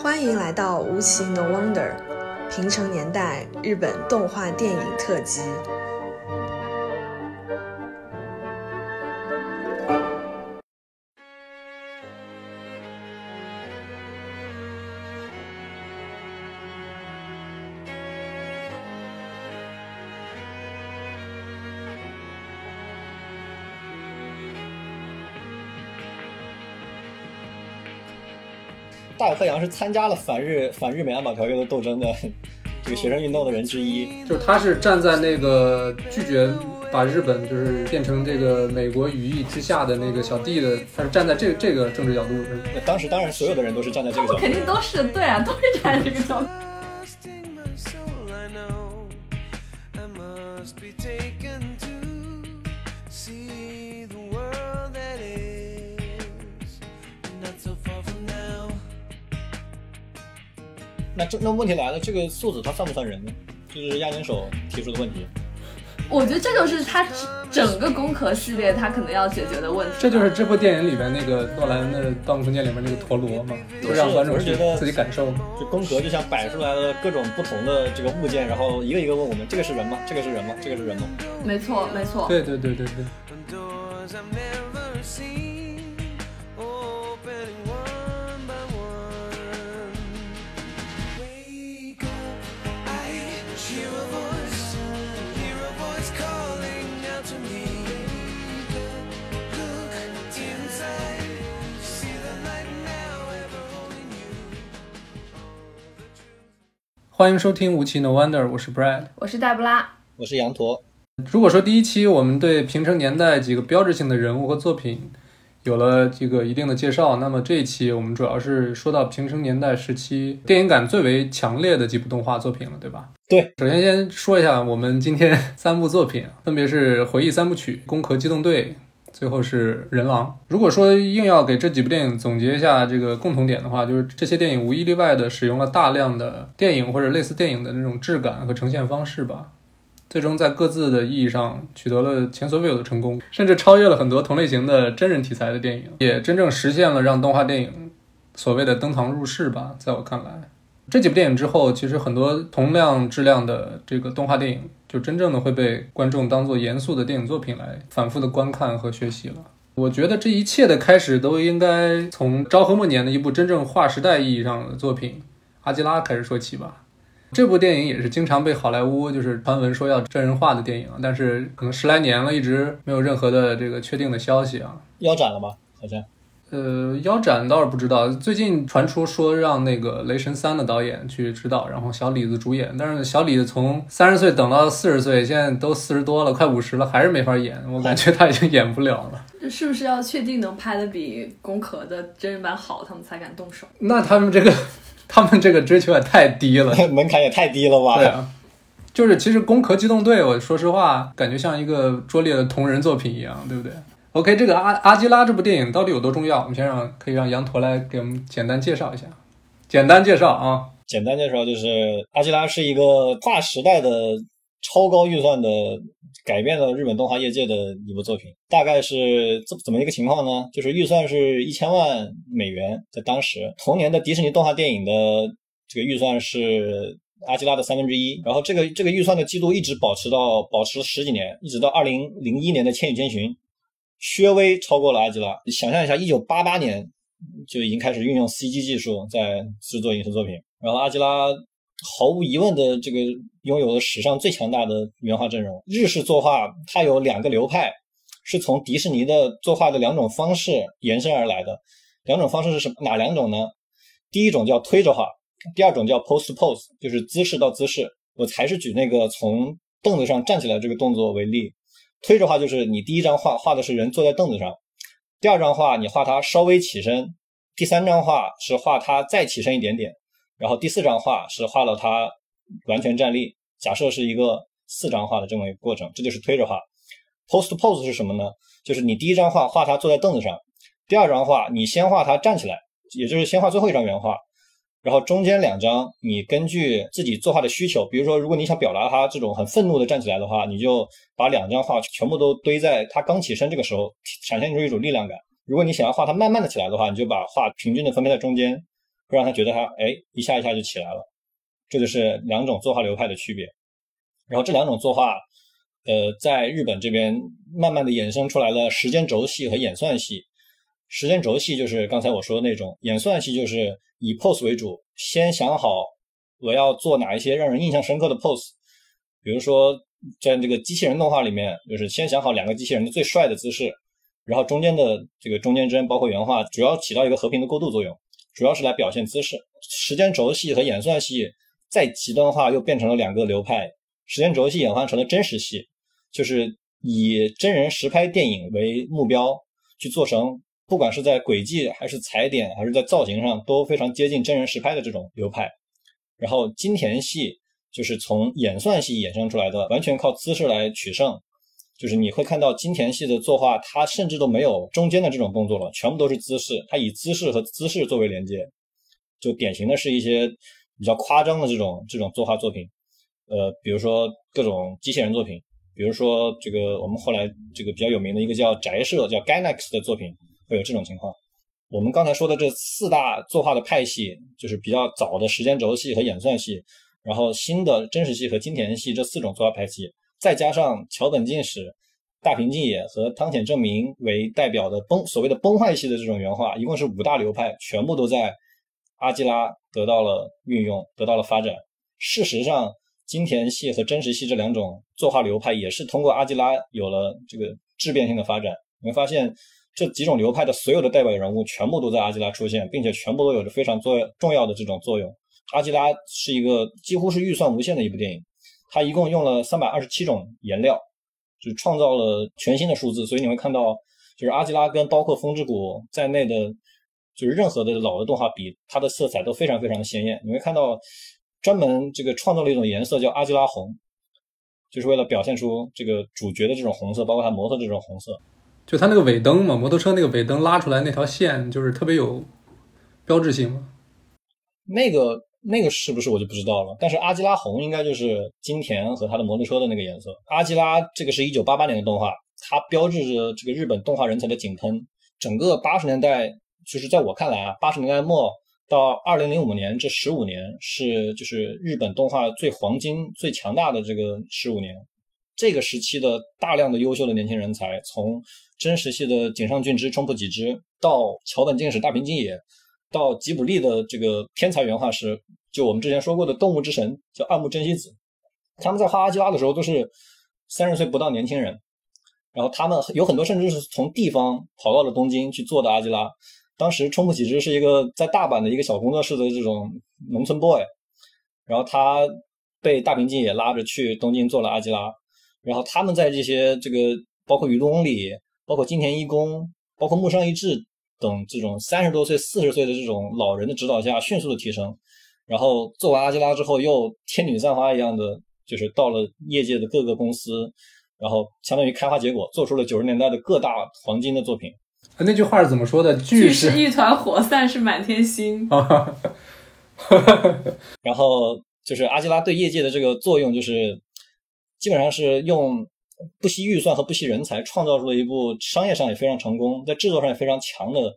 欢迎来到无奇 No Wonder 平成年代日本动画电影特辑。大友克杨是参加了反日反日美安保条约的斗争的这个学生运动的人之一，就是他是站在那个拒绝把日本就是变成这个美国羽翼之下的那个小弟的，他是站在这这个政治角度。那当时当然所有的人都是站在这个角度，肯定都是对啊，都是站在这个角度。这那问题来了，这个素子他算不算人呢？就是亚年手提出的问题。我觉得这就是他整个攻壳系列他可能要解决的问题。这就是这部电影里面那个诺兰的《盗梦空间》里面那个陀螺嘛，就让观众去自己感受。就宫壳就像摆出来了各种不同的这个物件，然后一个一个问我们：这个是人吗？这个是人吗？这个是人吗？没错，没错。对对对对对。欢迎收听无奇 No Wonder，我是 Brad，我是黛布拉，我是羊驼。如果说第一期我们对平成年代几个标志性的人物和作品有了这个一定的介绍，那么这一期我们主要是说到平成年代时期电影感最为强烈的几部动画作品了，对吧？对。首先先说一下我们今天三部作品，分别是回忆三部曲、攻壳机动队。最后是人狼。如果说硬要给这几部电影总结一下这个共同点的话，就是这些电影无一例外的使用了大量的电影或者类似电影的那种质感和呈现方式吧。最终在各自的意义上取得了前所未有的成功，甚至超越了很多同类型的真人题材的电影，也真正实现了让动画电影所谓的登堂入室吧。在我看来。这几部电影之后，其实很多同样质量的这个动画电影，就真正的会被观众当做严肃的电影作品来反复的观看和学习了。我觉得这一切的开始都应该从昭和末年的一部真正划时代意义上的作品《阿基拉》开始说起吧。这部电影也是经常被好莱坞就是传闻说要真人化的电影，但是可能十来年了，一直没有任何的这个确定的消息啊。腰斩了吧？好像。呃，腰斩倒是不知道。最近传出说让那个《雷神三》的导演去指导，然后小李子主演。但是小李子从三十岁等到四十岁，现在都四十多了，快五十了，还是没法演。我感觉他已经演不了了。是不是要确定能拍的比《攻壳》的真人版好，他们才敢动手？那他们这个，他们这个追求也太低了，门槛也太低了吧？对啊，就是其实《攻壳机动队》，我说实话，感觉像一个拙劣的同人作品一样，对不对？OK，这个阿阿基拉这部电影到底有多重要？我们先让可以让羊驼来给我们简单介绍一下。简单介绍啊，简单介绍就是阿基拉是一个跨时代的超高预算的改变了日本动画业界的一部作品。大概是怎怎么一个情况呢？就是预算是一千万美元，在当时同年的迪士尼动画电影的这个预算是阿基拉的三分之一。然后这个这个预算的记录一直保持到保持十几年，一直到二零零一年的《千与千寻》。略微超过了阿基拉。你想象一下，一九八八年就已经开始运用 CG 技术在制作影视作品，然后阿基拉毫无疑问的这个拥有了史上最强大的原画阵容。日式作画它有两个流派，是从迪士尼的作画的两种方式延伸而来的。两种方式是什么？哪两种呢？第一种叫推着画，第二种叫 pose pose，就是姿势到姿势。我还是举那个从凳子上站起来这个动作为例。推着画就是你第一张画画的是人坐在凳子上，第二张画你画他稍微起身，第三张画是画他再起身一点点，然后第四张画是画了他完全站立。假设是一个四张画的这么一个过程，这就是推着画。Post pose 是什么呢？就是你第一张画画他坐在凳子上，第二张画你先画他站起来，也就是先画最后一张原画。然后中间两张，你根据自己作画的需求，比如说，如果你想表达他这种很愤怒的站起来的话，你就把两张画全部都堆在他刚起身这个时候，产生出一种力量感。如果你想要画他慢慢的起来的话，你就把画平均的分配在中间。会让他觉得他哎一下一下就起来了。这就是两种作画流派的区别。然后这两种作画，呃，在日本这边慢慢的衍生出来了时间轴系和演算系。时间轴系就是刚才我说的那种，演算系就是以 pose 为主，先想好我要做哪一些让人印象深刻的 pose。比如说在这个机器人动画里面，就是先想好两个机器人的最帅的姿势，然后中间的这个中间帧包括原画，主要起到一个和平的过渡作用，主要是来表现姿势。时间轴系和演算系再极端化，又变成了两个流派。时间轴系演化成了真实系，就是以真人实拍电影为目标去做成，不管是在轨迹还是踩点还是在造型上都非常接近真人实拍的这种流派。然后金田系就是从演算系衍生出来的，完全靠姿势来取胜。就是你会看到金田系的作画，它甚至都没有中间的这种动作了，全部都是姿势，它以姿势和姿势作为连接，就典型的是一些比较夸张的这种这种作画作品。呃，比如说各种机器人作品，比如说这个我们后来这个比较有名的一个叫宅社叫 Gainax 的作品，会有这种情况。我们刚才说的这四大作画的派系，就是比较早的时间轴系和演算系，然后新的真实系和金田系这四种作画派系，再加上桥本进史、大平进也和汤浅正明为代表的崩所谓的崩坏系的这种原画，一共是五大流派，全部都在阿基拉得到了运用，得到了发展。事实上。金田系和真实系这两种作画流派也是通过阿基拉有了这个质变性的发展。你会发现这几种流派的所有的代表人物全部都在阿基拉出现，并且全部都有着非常作重要的这种作用。阿基拉是一个几乎是预算无限的一部电影，它一共用了三百二十七种颜料，就创造了全新的数字。所以你会看到，就是阿基拉跟包括风之谷在内的，就是任何的老的动画比，它的色彩都非常非常的鲜艳。你会看到。专门这个创造了一种颜色叫阿基拉红，就是为了表现出这个主角的这种红色，包括他摩托这种红色。就他那个尾灯嘛，摩托车那个尾灯拉出来那条线，就是特别有标志性嘛。那个那个是不是我就不知道了。但是阿基拉红应该就是金田和他的摩托车的那个颜色。阿基拉这个是一九八八年的动画，它标志着这个日本动画人才的井喷。整个八十年代，就是在我看来啊，八十年代末。到二零零五年，这十五年是就是日本动画最黄金、最强大的这个十五年。这个时期的大量的优秀的年轻人才，从真实系的井上俊之、冲破几之，到桥本进史、大平金也，到吉卜力的这个天才原画师，就我们之前说过的动物之神叫暗木真希子，他们在画阿基拉的时候都是三十岁不到年轻人，然后他们有很多甚至是从地方跑到了东京去做的阿基拉。当时冲木启之是一个在大阪的一个小工作室的这种农村 boy，然后他被大平进也拉着去东京做了阿基拉，然后他们在这些这个包括宇多公里、包括金田一公、包括木上一志等这种三十多岁、四十岁的这种老人的指导下，迅速的提升，然后做完阿基拉之后，又天女散花一样的，就是到了业界的各个公司，然后相当于开花结果，做出了九十年代的各大黄金的作品。那句话是怎么说的？聚是一团火，散是满天星。然后就是阿基拉对业界的这个作用，就是基本上是用不惜预算和不惜人才，创造出了一部商业上也非常成功，在制作上也非常强的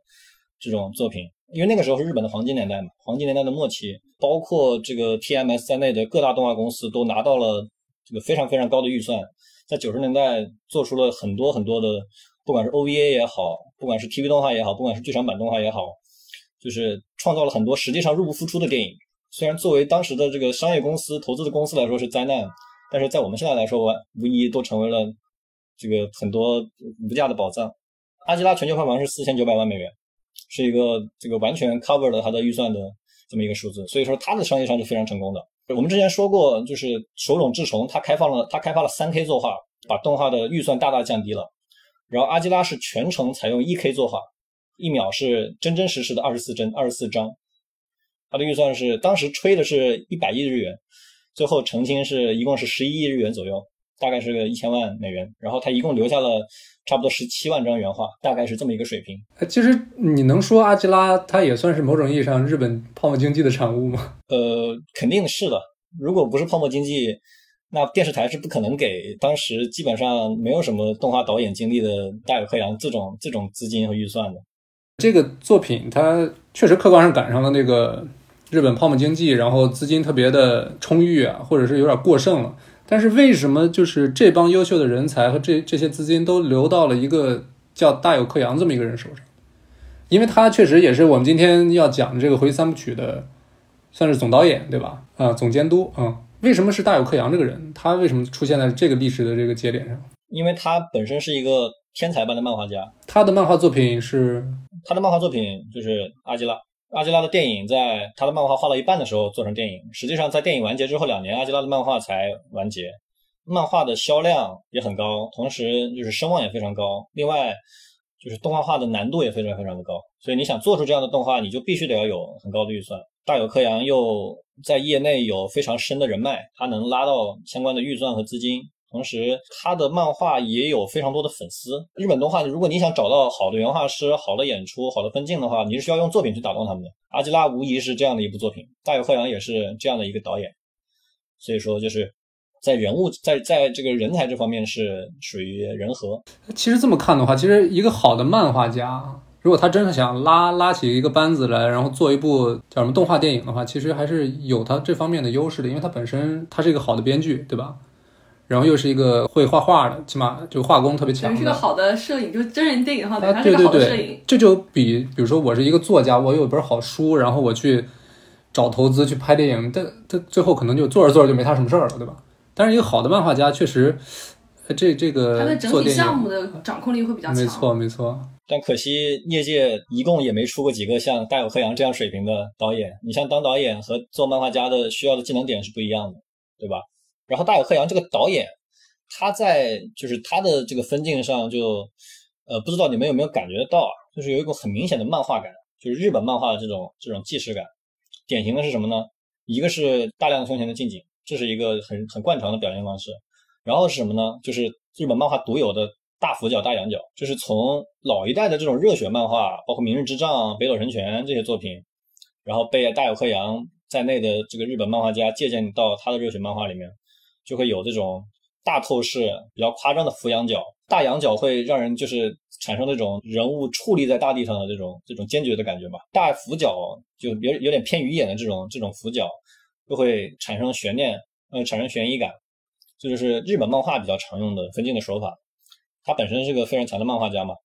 这种作品。因为那个时候是日本的黄金年代嘛，黄金年代的末期，包括这个 TMS 在内的各大动画公司都拿到了这个非常非常高的预算，在九十年代做出了很多很多的。不管是 OVA 也好，不管是 TV 动画也好，不管是剧场版动画也好，就是创造了很多实际上入不敷出的电影。虽然作为当时的这个商业公司、投资的公司来说是灾难，但是在我们现在来说，无疑都成为了这个很多无价的宝藏。阿基拉全球票房是四千九百万美元，是一个这个完全 cover 了它的预算的这么一个数字。所以说，它的商业上是非常成功的。我们之前说过，就是手冢治虫，他开放了，他开发了三 K 作画，把动画的预算大大降低了。然后阿基拉是全程采用一 K 作画，一秒是真真实实的二十四帧、二十四张。它的预算是当时吹的是一百亿日元，最后澄清是一共是十一亿日元左右，大概是个一千万美元。然后他一共留下了差不多十七万张原画，大概是这么一个水平。其实你能说阿基拉它也算是某种意义上日本泡沫经济的产物吗？呃，肯定是的。如果不是泡沫经济，那电视台是不可能给当时基本上没有什么动画导演经历的大有克洋这种这种资金和预算的。这个作品它确实客观上赶上了那个日本泡沫经济，然后资金特别的充裕啊，或者是有点过剩了。但是为什么就是这帮优秀的人才和这这些资金都流到了一个叫大有克洋这么一个人手上？因为他确实也是我们今天要讲的这个回忆三部曲的，算是总导演对吧？啊，总监督啊。为什么是大有克洋这个人？他为什么出现在这个历史的这个节点上？因为他本身是一个天才般的漫画家，他的漫画作品是他的漫画作品就是阿基拉。阿基拉的电影在他的漫画画到一半的时候做成电影，实际上在电影完结之后两年，阿基拉的漫画才完结。漫画的销量也很高，同时就是声望也非常高。另外就是动画化的难度也非常非常的高，所以你想做出这样的动画，你就必须得要有很高的预算。大有克洋又在业内有非常深的人脉，他能拉到相关的预算和资金。同时，他的漫画也有非常多的粉丝。日本动画，如果你想找到好的原画师、好的演出、好的分镜的话，你是需要用作品去打动他们的。阿基拉无疑是这样的一部作品，大有克洋也是这样的一个导演。所以说，就是在人物在在这个人才这方面是属于人和。其实这么看的话，其实一个好的漫画家。如果他真的想拉拉起一个班子来，然后做一部叫什么动画电影的话，其实还是有他这方面的优势的，因为他本身他是一个好的编剧，对吧？然后又是一个会画画的，起码就画工特别强。是个好的摄影，就真人电影的话，他是个好的摄影。这就比比如说我是一个作家，我有一本好书，然后我去找投资去拍电影，但他最后可能就做着做着就没他什么事儿了，对吧？但是一个好的漫画家确实，这这个他的整体项目的掌控力会比较强。没错，没错。但可惜，业界一共也没出过几个像大有克洋这样水平的导演。你像当导演和做漫画家的需要的技能点是不一样的，对吧？然后大有克洋这个导演，他在就是他的这个分镜上就，呃，不知道你们有没有感觉得到啊？就是有一种很明显的漫画感，就是日本漫画的这种这种纪实感。典型的是什么呢？一个是大量的胸前的近景，这是一个很很惯常的表现方式。然后是什么呢？就是日本漫画独有的。大俯角、大仰角，就是从老一代的这种热血漫画，包括《明日之杖》《北斗神拳》这些作品，然后被大有克洋在内的这个日本漫画家借鉴到他的热血漫画里面，就会有这种大透视、比较夸张的俯仰角。大仰角会让人就是产生那种人物矗立在大地上的这种这种坚决的感觉吧。大俯角就有有点偏鱼眼的这种这种俯角，就会产生悬念，呃，产生悬疑感。这就是日本漫画比较常用的分镜的手法。他本身是个非常强的漫画家嘛，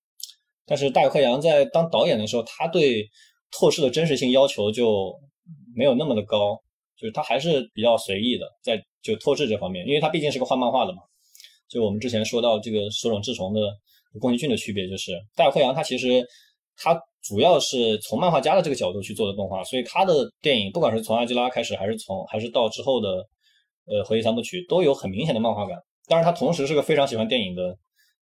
但是大有克洋在当导演的时候，他对透视的真实性要求就没有那么的高，就是他还是比较随意的，在就透视这方面，因为他毕竟是个画漫画的嘛。就我们之前说到这个手冢治虫的宫崎骏的区别，就是大有克洋他其实他主要是从漫画家的这个角度去做的动画，所以他的电影不管是从阿基拉开始，还是从还是到之后的呃回忆三部曲，都有很明显的漫画感。当然，他同时是个非常喜欢电影的。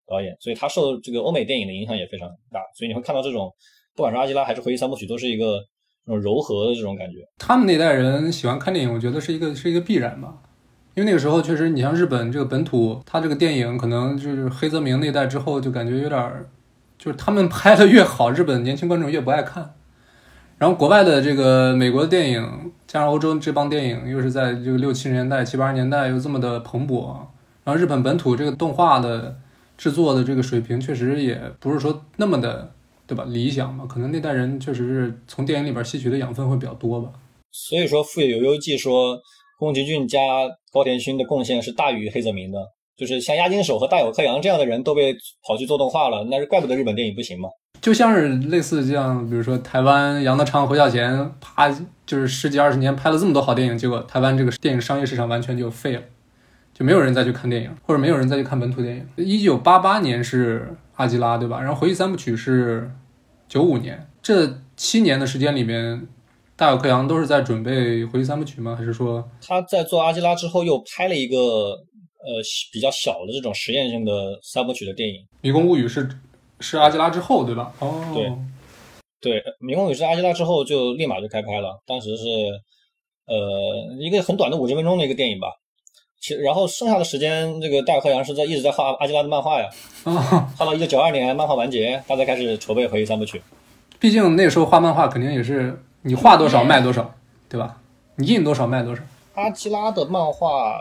导演，所以他受这个欧美电影的影响也非常大，所以你会看到这种，不管是阿基拉还是回忆三部曲，都是一个这种柔和的这种感觉。他们那代人喜欢看电影，我觉得是一个是一个必然吧，因为那个时候确实，你像日本这个本土，他这个电影可能就是黑泽明那代之后，就感觉有点，就是他们拍的越好，日本年轻观众越不爱看。然后国外的这个美国的电影，加上欧洲这帮电影，又是在这个六七十年代、七八十年代又这么的蓬勃，然后日本本土这个动画的。制作的这个水平确实也不是说那么的，对吧？理想嘛，可能那代人确实是从电影里边吸取的养分会比较多吧。所以说，富野由悠记说，宫崎骏加高田勋的贡献是大于黑泽明的。就是像押金守和大有克洋这样的人都被跑去做动画了，那是怪不得日本电影不行嘛。就像是类似这样，比如说台湾杨德昌、侯孝贤，啪，就是十几二十年拍了这么多好电影，结果台湾这个电影商业市场完全就废了。就没有人再去看电影，或者没有人再去看本土电影。一九八八年是阿基拉，对吧？然后回忆三部曲是九五年，这七年的时间里面，大有克洋都是在准备回忆三部曲吗？还是说他在做阿基拉之后又拍了一个呃比较小的这种实验性的三部曲的电影？迷宫物语是是阿基拉之后，对吧？哦，对对，迷宫物语是阿基拉之后就立马就开拍了，当时是呃一个很短的五十分钟的一个电影吧。其然后剩下的时间，这个大有克洋是在一直在画阿基拉的漫画呀，画到一九九二年漫画完结，他才开始筹备回忆三部曲。毕竟那时候画漫画肯定也是你画多少卖多少，对吧？你印多少卖多少。阿基拉的漫画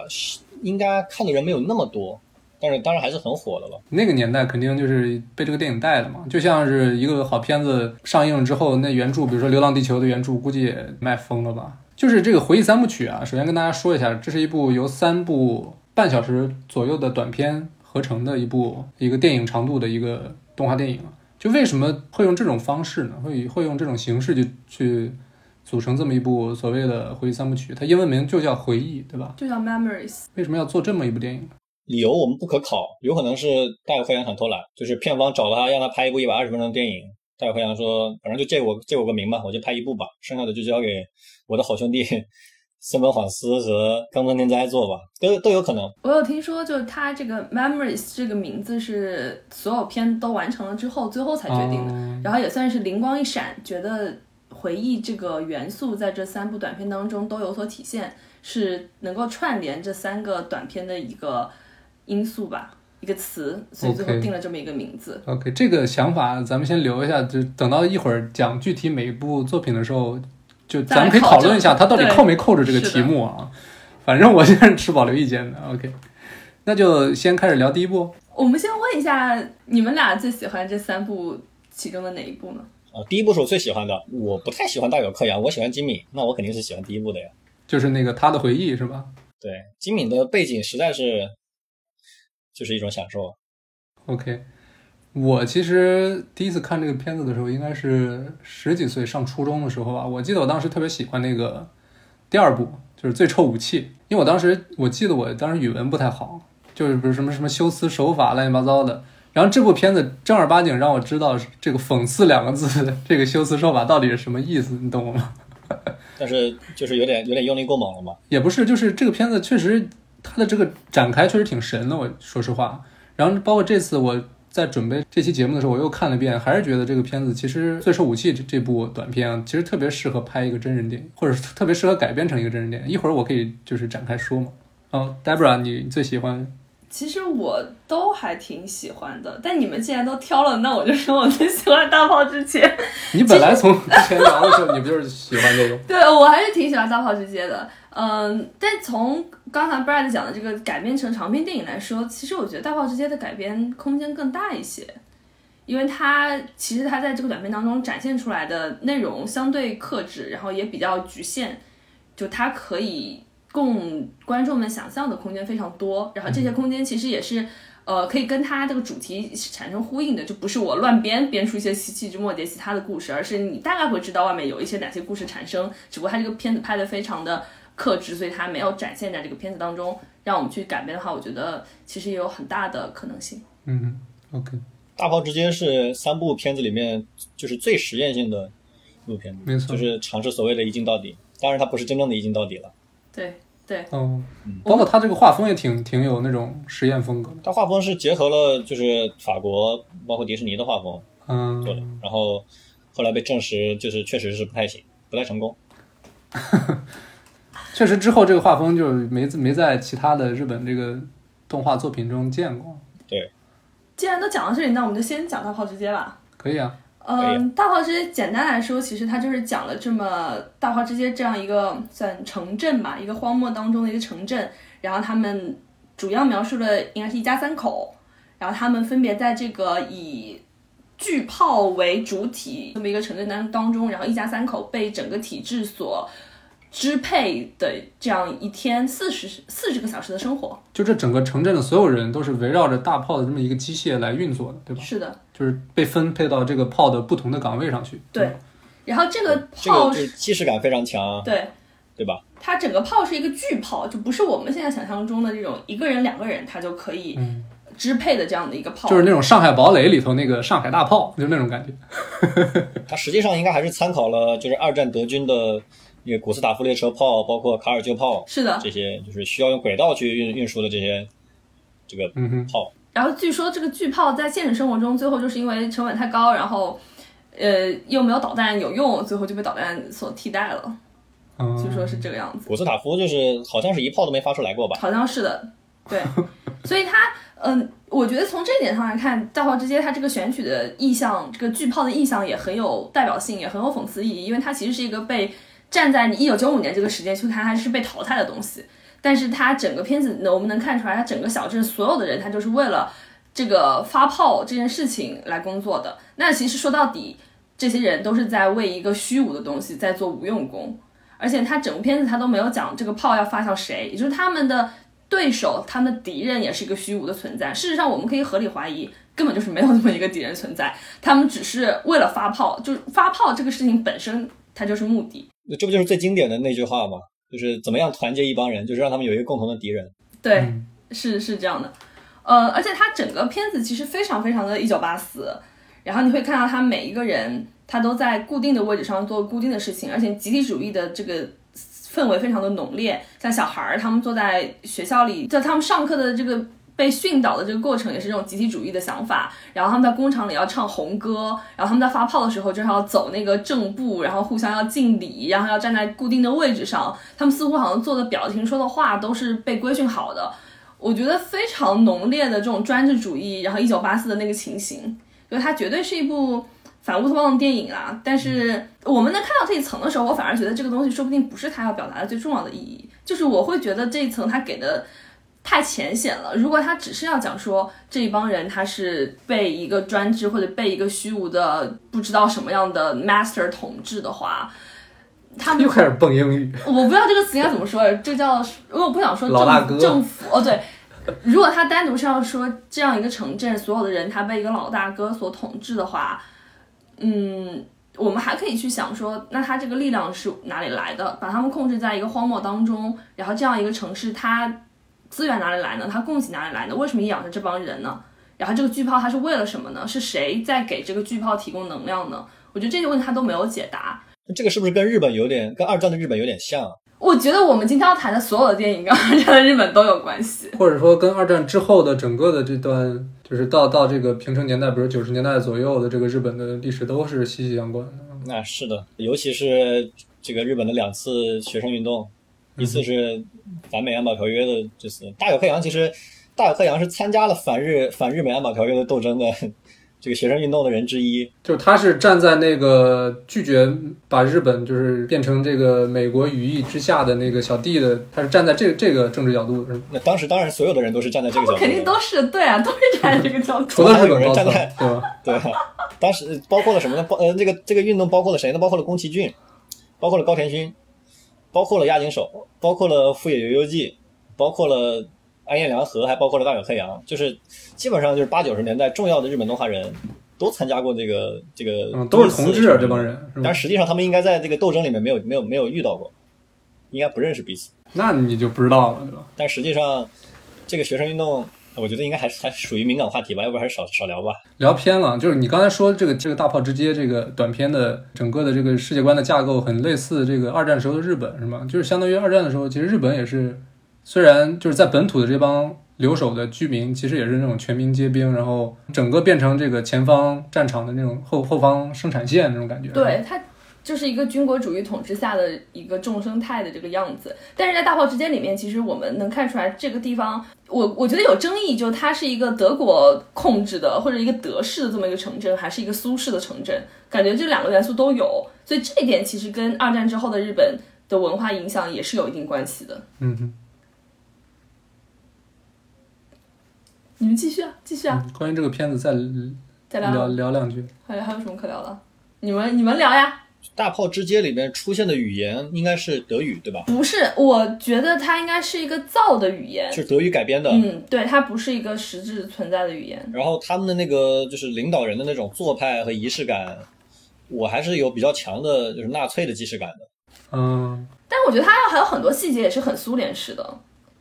应该看的人没有那么多，但是当然还是很火的了。那个年代肯定就是被这个电影带的嘛，就像是一个好片子上映之后，那原著，比如说《流浪地球》的原著，估计也卖疯了吧。就是这个回忆三部曲啊，首先跟大家说一下，这是一部由三部半小时左右的短片合成的一部一个电影长度的一个动画电影。就为什么会用这种方式呢？会会用这种形式去去组成这么一部所谓的回忆三部曲？它英文名就叫回忆，对吧？就叫 Memories。为什么要做这么一部电影？理由我们不可考，有可能是大有克洋很偷懒，就是片方找了他，让他拍一部一百二十分钟的电影。大有克洋说：“反正就借我借我个名吧，我就拍一部吧，剩下的就交给我的好兄弟森本晃司和冈村天哉做吧，都都有可能。”我有听说，就是他这个 Memories 这个名字是所有片都完成了之后，最后才决定的，哦然后也算是灵光一闪，觉得回忆这个元素在这三部短片当中都有所体现，是能够串联这三个短片的一个因素吧，一个词，所以最后定了这么一个名字。OK，这个想法咱们先留一下，就等到一会儿讲具体每一部作品的时候，就咱们可以讨论一下考证对它到底扣没扣着这个题目啊。反正我现在是持保留意见的。OK，那就先开始聊第一部。我们先问一下，你们俩最喜欢这三部其中的哪一部呢？啊，第一部是我最喜欢的，我不太喜欢大有克洋，我喜欢金敏，那我肯定是喜欢第一部的呀。就是那个他的回忆是吧对，金敏的背景实在是就是一种享受。？OK，我其实第一次看这个片子的时候，应该是十几岁上初中的时候吧。我记得我当时特别喜欢那个第二部，就是《最臭武器》，因为我当时我记得我当时语文不太好，就是比如什么什么修辞手法乱七八糟的。然后这部片子正儿八经让我知道这个“讽刺”两个字，这个修辞手法到底是什么意思，你懂我吗？但是就是有点有点用力过猛了嘛。也不是，就是这个片子确实它的这个展开确实挺神的，我说实话。然后包括这次我在准备这期节目的时候，我又看了一遍，还是觉得这个片子其实《最受武器》这这部短片啊，其实特别适合拍一个真人电影，或者特别适合改编成一个真人电影。一会儿我可以就是展开说嘛。哦，Debra，你最喜欢？其实我都还挺喜欢的，但你们既然都挑了，那我就说我最喜欢《大炮之前》。你本来从之前聊的时候，你不就是喜欢这个？对我还是挺喜欢《大炮之街》的，嗯，但从刚才 Brad 讲的这个改编成长篇电影来说，其实我觉得《大炮之街》的改编空间更大一些，因为它其实它在这个短片当中展现出来的内容相对克制，然后也比较局限，就它可以供观众们想象的空间非常多，然后这些空间其实也是。呃，可以跟它这个主题产生呼应的，就不是我乱编编出一些细枝末节其他的故事，而是你大概会知道外面有一些哪些故事产生，只不过它这个片子拍的非常的克制，所以它没有展现在这个片子当中。让我们去改编的话，我觉得其实也有很大的可能性。嗯，OK，大炮之间是三部片子里面就是最实验性的一部片子，没错就是尝试所谓的一镜到底。当然，它不是真正的一镜到底了，对对，嗯，包括他这个画风也挺挺有那种实验风格的。它画风是结合了就是法国包括迪士尼的画风嗯，做的，然后后来被证实就是确实是不太行，不太成功。确实之后这个画风就没没在其他的日本这个动画作品中见过。对既然都讲到这里，那我们就先讲《到炮之街》吧。可以啊，嗯，大炮之街简单来说，其实它就是讲了这么大炮之街这样一个算城镇吧，一个荒漠当中的一个城镇。然后他们主要描述的应该是一家三口，然后他们分别在这个以巨炮为主体这么一个城镇当当中，然后一家三口被整个体制所支配的这样一天四十四十个小时的生活。就这整个城镇的所有人都是围绕着大炮的这么一个机械来运作的，对吧？是的，就是被分配到这个炮的不同的岗位上去。对。然后这个这炮个就是是既视感非常强，对。对吧？它整个炮是一个巨炮，就不是我们现在想象中的这种一个人、两个人他就可以嗯支配的这样的一个炮。就是那种《上海堡垒》里头那个上海大炮，就那种感觉。它实际上应该还是参考了就是二战德军的那个古斯塔夫列车炮，包括卡尔旧炮是的。这些，就是需要用轨道去运运输的这些这个嗯哼，炮。然后据说这个巨炮在现实生活中最后就是因为成本太高，然后呃又没有导弹有用，最后就被导弹所替代了。嗯，据说是这个样子。古斯塔夫就是好像是一炮都没发出来过吧？好像是的，对，所以他，嗯，我觉得从这一点上来看，《大炮之街》它这个选取的意象，这个巨炮的意象也很有代表性，也很有讽刺意义，因为它其实是一个被站在你一九九五年这个时间去看，它是被淘汰的东西。但是他整个片子，我们能看出来，他整个小镇所有的人，他就是为了这个发炮这件事情来工作的。那其实说到底，这些人都是在为一个虚无的东西在做无用功。而且他整部片子他都没有讲这个炮要发向谁，也就是他们的对手，他们的敌人也是一个虚无的存在。事实上，我们可以合理怀疑，根本就是没有这么一个敌人存在，他们只是为了发炮，就是发炮这个事情本身它就是目的。那这不就是最经典的那句话吗？就是怎么样团结一帮人，就是让他们有一个共同的敌人。对，是是这样的。呃，而且他整个片子其实非常非常的一九八四，然后你会看到他每一个人。他都在固定的位置上做固定的事情，而且集体主义的这个氛围非常的浓烈。像小孩儿，他们坐在学校里，在他们上课的这个被训导的这个过程，也是这种集体主义的想法。然后他们在工厂里要唱红歌，然后他们在发炮的时候，就是要走那个正步，然后互相要敬礼，然后要站在固定的位置上。他们似乎好像做的表情、说的话都是被规训好的。我觉得非常浓烈的这种专制主义，然后一九八四的那个情形，就它绝对是一部。反乌托邦的电影啦，但是我们能看到这一层的时候，我反而觉得这个东西说不定不是他要表达的最重要的意义。就是我会觉得这一层他给的太浅显了。如果他只是要讲说这一帮人他是被一个专制或者被一个虚无的不知道什么样的 master 统治的话，他们又开始蹦英语。我不知道这个词应该怎么说，这叫如果不想说老大哥政府哦对，如果他单独是要说这样一个城镇所有的人他被一个老大哥所统治的话。嗯，我们还可以去想说，那他这个力量是哪里来的？把他们控制在一个荒漠当中，然后这样一个城市，它资源哪里来呢？它供给哪里来呢？为什么养着这帮人呢？然后这个巨炮它是为了什么呢？是谁在给这个巨炮提供能量呢？我觉得这些问题他都没有解答。这个是不是跟日本有点，跟二战的日本有点像？我觉得我们今天要谈的所有的电影跟二战的日本都有关系，或者说跟二战之后的整个的这段，就是到到这个平成年代，比如九十年代左右的这个日本的历史都是息息相关的。那是的，尤其是这个日本的两次学生运动，一次是反美安保条约的这次，大有克洋其实大有克洋是参加了反日反日美安保条约的斗争的。这个学生运动的人之一，就是他是站在那个拒绝把日本就是变成这个美国羽翼之下的那个小弟的，他是站在这这个政治角度。那当时当然所有的人都是站在这个角度，肯定都是对啊，都是站在这个角度。除了日本人站在对吧？对，当时包括了什么呢？包呃，这个这个运动包括了谁呢？包括了宫崎骏，包括了高田勋，包括了押井守，包括了富野由悠季，包括了。安彦良和还包括了大友克洋，就是基本上就是八九十年代重要的日本动画人都参加过这个这个，都是同志啊这帮人。但实际上他们应该在这个斗争里面没有没有没有遇到过，应该不认识彼此。那你就不知道了，对吧？但实际上这个学生运动，我觉得应该还是还属于敏感话题吧，要不还是少少聊吧。聊偏了，就是你刚才说这个这个大炮直接这个短片的整个的这个世界观的架构很类似这个二战时候的日本，是吗？就是相当于二战的时候，其实日本也是。虽然就是在本土的这帮留守的居民，其实也是那种全民皆兵，然后整个变成这个前方战场的那种后后方生产线那种感觉。对，它就是一个军国主义统治下的一个众生态的这个样子。但是在大炮之间里面，其实我们能看出来这个地方，我我觉得有争议，就它是一个德国控制的或者一个德式的这么一个城镇，还是一个苏式的城镇，感觉这两个元素都有。所以这一点其实跟二战之后的日本的文化影响也是有一定关系的。嗯哼。你们继续啊，继续啊！关于这个片子再再聊聊两句。还有还有什么可聊的？你们你们聊呀！大炮之街里面出现的语言应该是德语对吧？不是，我觉得它应该是一个造的语言，就是德语改编的。嗯，对，它不是一个实质存在的语言。然后他们的那个就是领导人的那种做派和仪式感，我还是有比较强的，就是纳粹的既视感的。嗯，但我觉得它还有很多细节也是很苏联式的，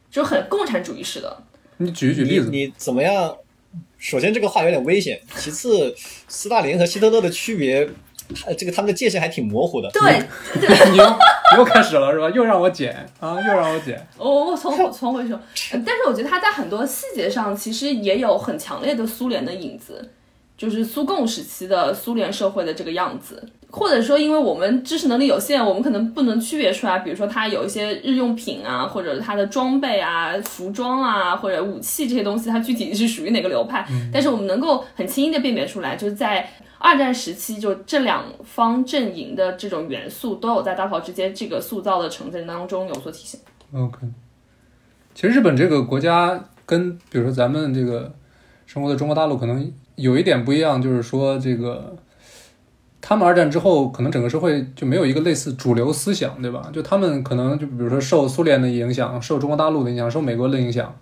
就很共产主义式的。你举一举例子，你怎么样？首先这个话有点危险，其次斯大林和希特勒的区别，这个他们的界限还挺模糊的。对，你又又开始了是吧？又让我剪啊，又让我剪。我我从从回去，但是我觉得他在很多细节上其实也有很强烈的苏联的影子，就是苏共时期的苏联社会的这个样子。或者说，因为我们知识能力有限，我们可能不能区别出来。比如说，它有一些日用品啊，或者它的装备啊、服装啊，或者武器这些东西，它具体是属于哪个流派。但是我们能够很轻易的辨别出来，就是在二战时期，就这两方阵营的这种元素都有在大炮之间这个塑造的城镇当中有所体现。OK，其实日本这个国家跟比如说咱们这个生活的中国大陆可能有一点不一样，就是说这个他们二战之后可能整个社会就没有一个类似主流思想，对吧？就他们可能就比如说受苏联的影响，受中国大陆的影响，受美国的影响，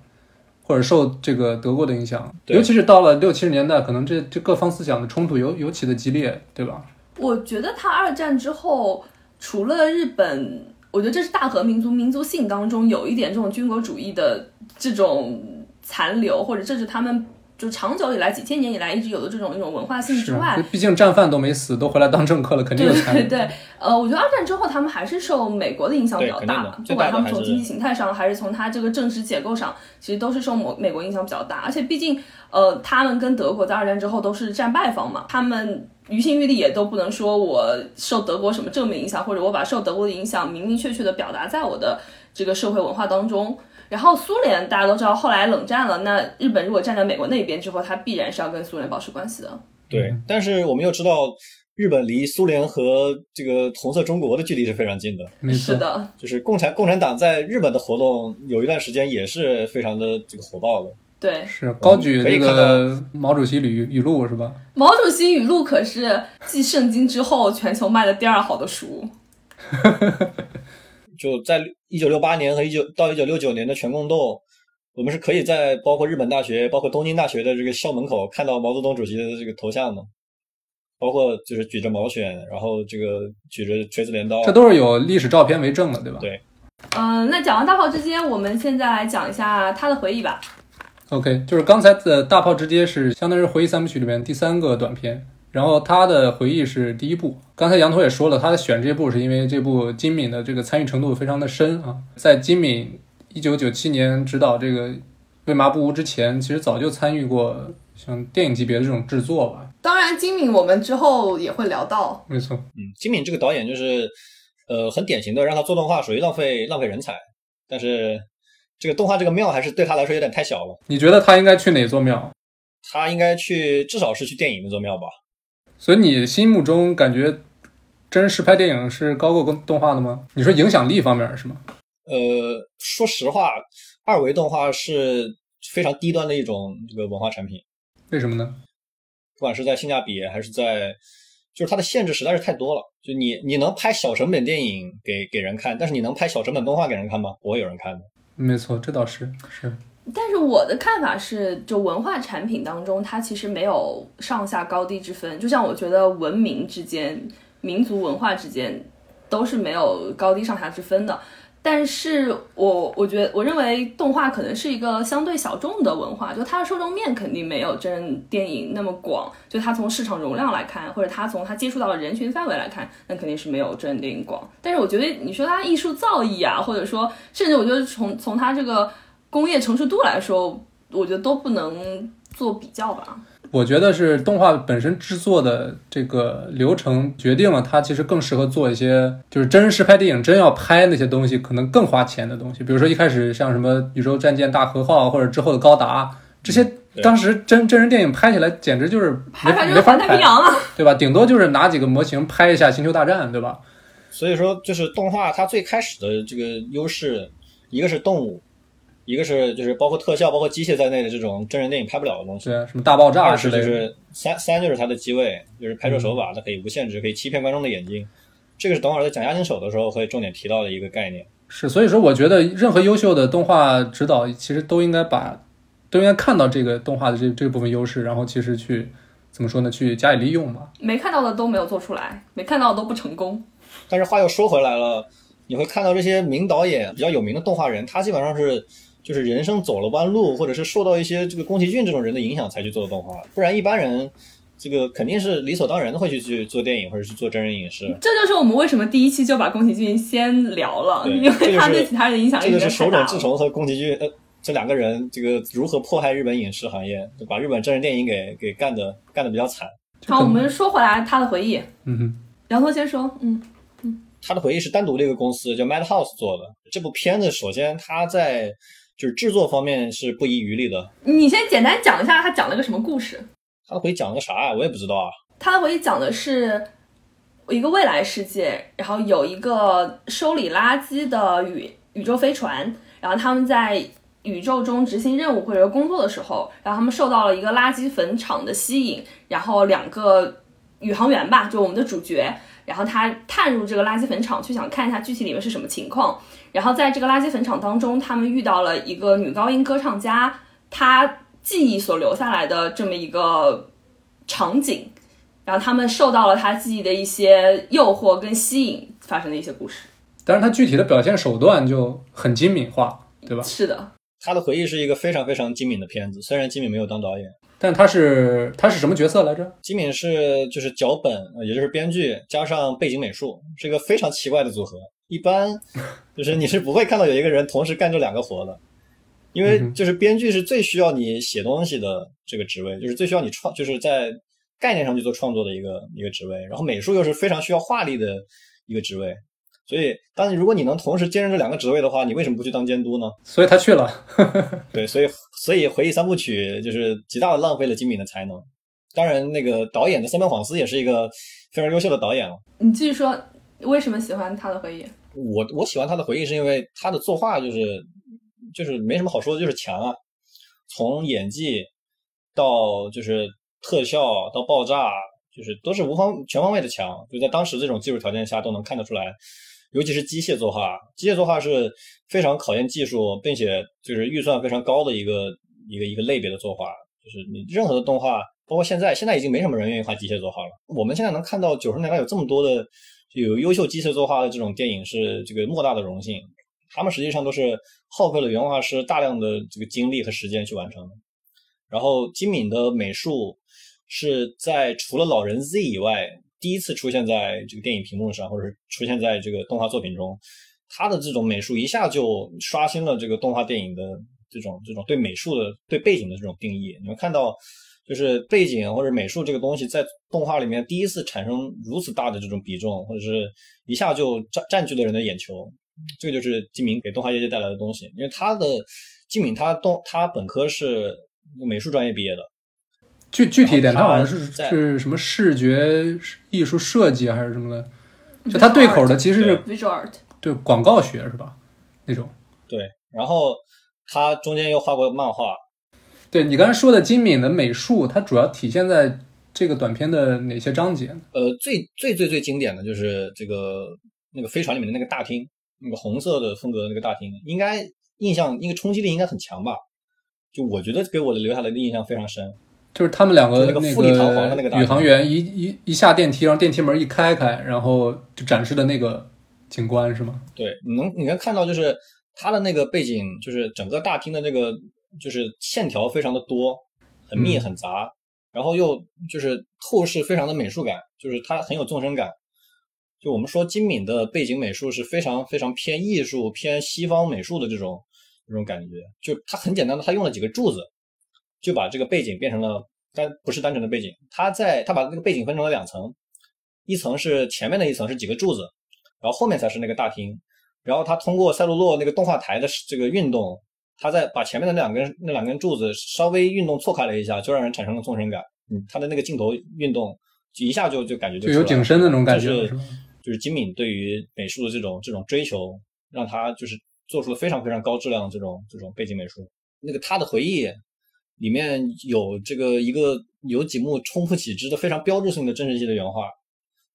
或者受这个德国的影响，尤其是到了六七十年代，可能这这各方思想的冲突尤尤其的激烈，对吧？我觉得他二战之后，除了日本，我觉得这是大和民族民族性当中有一点这种军国主义的这种残留，或者这是他们就长久以来几千年以来一直有的这种一种文化性之是外，，毕竟战犯都没死，都回来当政客了，肯定有对参与。对对，呃，我觉得二战之后他们还是受美国的影响比较大，不管他们从经济形态上还是从他这个政治结构上，其实都是受美美国影响比较大。而且毕竟，呃，他们跟德国在二战之后都是战败方嘛，他们于心于力也都不能说我受德国什么正面影响，或者我把受德国的影响明明确确的表达在我的这个社会文化当中。然后苏联大家都知道，后来冷战了，那日本如果站在美国那边之后，它必然是要跟苏联保持关系的。对，但是我们又知道，日本离苏联和这个红色中国的距离是非常近的。没错是，的，就是共产共产党在日本的活动有一段时间也是非常的这个火爆的。对。是高举这可以看个毛主席语语录是吧？毛主席语录可是继圣经之后全球卖的第二好的书。就在一九六八年和一九到一九六九年的全共斗，我们是可以在包括日本大学、包括东京大学的这个校门口看到毛泽东主席的这个头像的，包括就是举着毛选，然后这个举着锤子镰刀，这都是有历史照片为证的，对吧？对嗯，那讲完大炮之间，我们现在来讲一下他的回忆吧。OK，就是刚才的大炮之街是相当于回忆三部曲里面第三个短片，然后他的回忆是第一部。刚才羊驼也说了，他选这部是因为这部金敏的这个参与程度非常的深啊，在金敏一九九七年执导这个《为麻不无》之前，其实早就参与过像电影级别的这种制作吧。当然，金敏我们之后也会聊到。没错，嗯，金敏这个导演就是，呃，很典型的让他做动画属于浪费浪费人才，但是这个动画这个庙还是对他来说有点太小了，你觉得他应该去哪座庙？他应该去至少是去电影那座庙吧。所以你心目中感觉真人实拍电影是高过动动画的吗？你说影响力方面是吗？呃，说实话，二维动画是非常低端的一种这个文化产品，为什么呢？不管是在性价比还是在，就是它的限制实在是太多了。就你你能拍小成本电影给给人看，但是你能拍小成本动画给人看吗？不会有人看的。没错，这倒是是。但是我的看法是，就文化产品当中，它其实没有上下高低之分。就像我觉得文明之间、民族文化之间都是没有高低上下之分的。但是我我觉得我认为动画可能是一个相对小众的文化，就它的受众面肯定没有真人电影那么广。就它从市场容量来看，或者它从它接触到的人群范围来看，那肯定是没有真人电影广。但是我觉得你说它艺术造诣啊，或者说甚至我觉得从从它这个工业成熟度来说，我觉得都不能做比较吧。我觉得是动画本身制作的这个流程决定了它其实更适合做一些就是真人实拍电影真要拍那些东西可能更花钱的东西，比如说一开始像什么宇宙战舰大和号或者之后的高达这些，当时真真人电影拍起来简直就是没没法拍，环太平洋啊！对吧？顶多就是拿几个模型拍一下星球大战，对吧？所以说，就是动画它最开始的这个优势，一个是动物，一个是就是包括特效、包括机械在内的这种真人电影拍不了的东西。对，什么大爆炸二之类的。是就是三三就是它的机位，就是拍摄手法，它可以无限制，可以欺骗观众的眼睛。这个是等会儿在讲押金手的时候会重点提到的一个概念。是，所以说我觉得任何优秀的动画指导其实都应该把都应该看到这个动画的这这部分优势，然后其实去怎么说呢？去加以利用吧。没看到的都没有做出来，没看到的都不成功。但是话又说回来了，你会看到这些名导演、比较有名的动画人，他基本上是就是人生走了弯路，或者是受到一些这个宫崎骏这种人的影响才去做的动画，不然一般人这个肯定是理所当然的会去去做电影或者去做真人影视。这就是我们为什么第一期就把宫崎骏先聊了，因为他对其他人的影响力这个实在太大了是手冢治。虫和宫崎骏呃这两个人这个如何迫害日本影视行业，就把日本真人电影给给干的干的比较惨。好，我们说回来他的回忆，嗯哼，杨头先说，嗯嗯，他的回忆是单独的一个公司叫 Madhouse 做的。这部片子首先他在就是制作方面是不遗余力的。你先简单讲一下他讲了个什么故事。他的回忆讲了个啥呀？我也不知道啊。他的回忆讲的是一个未来世界，然后有一个收理垃圾的宇宇宙飞船，然后他们在宇宙中执行任务或者工作的时候，然后他们受到了一个垃圾坟场的吸引，然后两个宇航员吧，就我们的主角，然后他探入这个垃圾坟场去想看一下具体里面是什么情况。然后在这个垃圾坟场当中，他们遇到了一个女高音歌唱家，她记忆所留下来的这么一个场景，然后他们受到了她记忆的一些诱惑跟吸引，发生的一些故事。但是他具体的表现手段就很精敏化，对吧？是的，他的回忆是一个非常非常精敏的片子，虽然金敏没有当导演，但他是他是什么角色来着？金敏是就是脚本，呃也就是编剧加上背景美术，是一个非常奇怪的组合。一般 就是你是不会看到有一个人同时干这两个活的，因为就是编剧是最需要你写东西的这个职位，就是最需要你创，就是在概念上去做创作的一个一个职位。然后美术又是非常需要画力的一个职位，所以当你如果你能同时兼任这两个职位的话，你为什么不去当监督呢？所以他去了。对，所以所以回忆三部曲就是极大的浪费了金敏的才能。当然，那个导演的三本晃司也是一个非常优秀的导演了。你继续说为什么喜欢他的回忆？我我喜欢他的回忆是因为他的作画就是就是没什么好说的，就是强啊。从演技到就是特效到爆炸，就是都是无方全方位的强。就在当时这种技术条件下都能看得出来，尤其是机械作画，机械作画是非常考验技术，并且就是预算非常高的一个一个一个类别的作画。就是你任何的动画，包括现在，现在已经没什么人愿意画机械作画了。我们现在能看到九十年代有这么多的有优秀机械作画的这种电影，是这个莫大的荣幸。他们实际上都是耗费了原画师大量的这个精力和时间去完成的。然后金敏的美术是在除了《老人 Z》以外，第一次出现在这个电影屏幕上，或者是出现在这个动画作品中。他的这种美术一下就刷新了这个动画电影的这种这种对美术的对背景的这种定义。你们看到，就是背景或者美术这个东西在动画里面第一次产生如此大的这种比重，或者是一下就占占据了人的眼球。这个就是金敏给动画业界带来的东西，因为他的金敏他动他本科是美术专业毕业的，具具体一点，他好像是是什么视觉艺术设计还是什么的，就他对口的其实是 visual art，对广告学是吧？那种。对，然后他中间又画过漫画，对你刚才说的金敏的美术，它主要体现在这个短片的哪些章节呢？呃，最最最最经典的就是这个那个飞船里面的那个大厅，那个红色的风格的那个大厅，应该印象那个冲击力应该很强吧？就我觉得给我的留下来的印象非常深。就是他们两个那个富丽堂皇的那个大宇航员一一一下电梯，然后电梯门一开开，然后就展示的那个景观是吗？对，你能你能看到就是它的那个背景，就是整个大厅的那个就是线条非常的多，很密嗯很杂，然后又就是透视非常的美术感，就是它很有纵深感。就我们说金敏的背景美术是非常非常偏艺术、偏西方美术的这种这种感觉。就它很简单的，它用了几个柱子，就把这个背景变成了单不是单纯的背景。它在它把那个背景分成了两层，一层是前面的一层是几个柱子，然后后面才是那个大厅。然后它通过赛璐珞那个动画台的这个运动，它在把前面的那两根那两根柱子稍微运动错开了一下，就让人产生了纵深感。嗯，它的那个镜头运动就一下就就感觉就就有景深的那种感觉就是？就是金敏对于美术的这种这种追求，让他就是做出了非常非常高质量的这种这种背景美术。那个他的回忆里面有这个一个有几幕冲不起之的非常标志性的真实系的原画，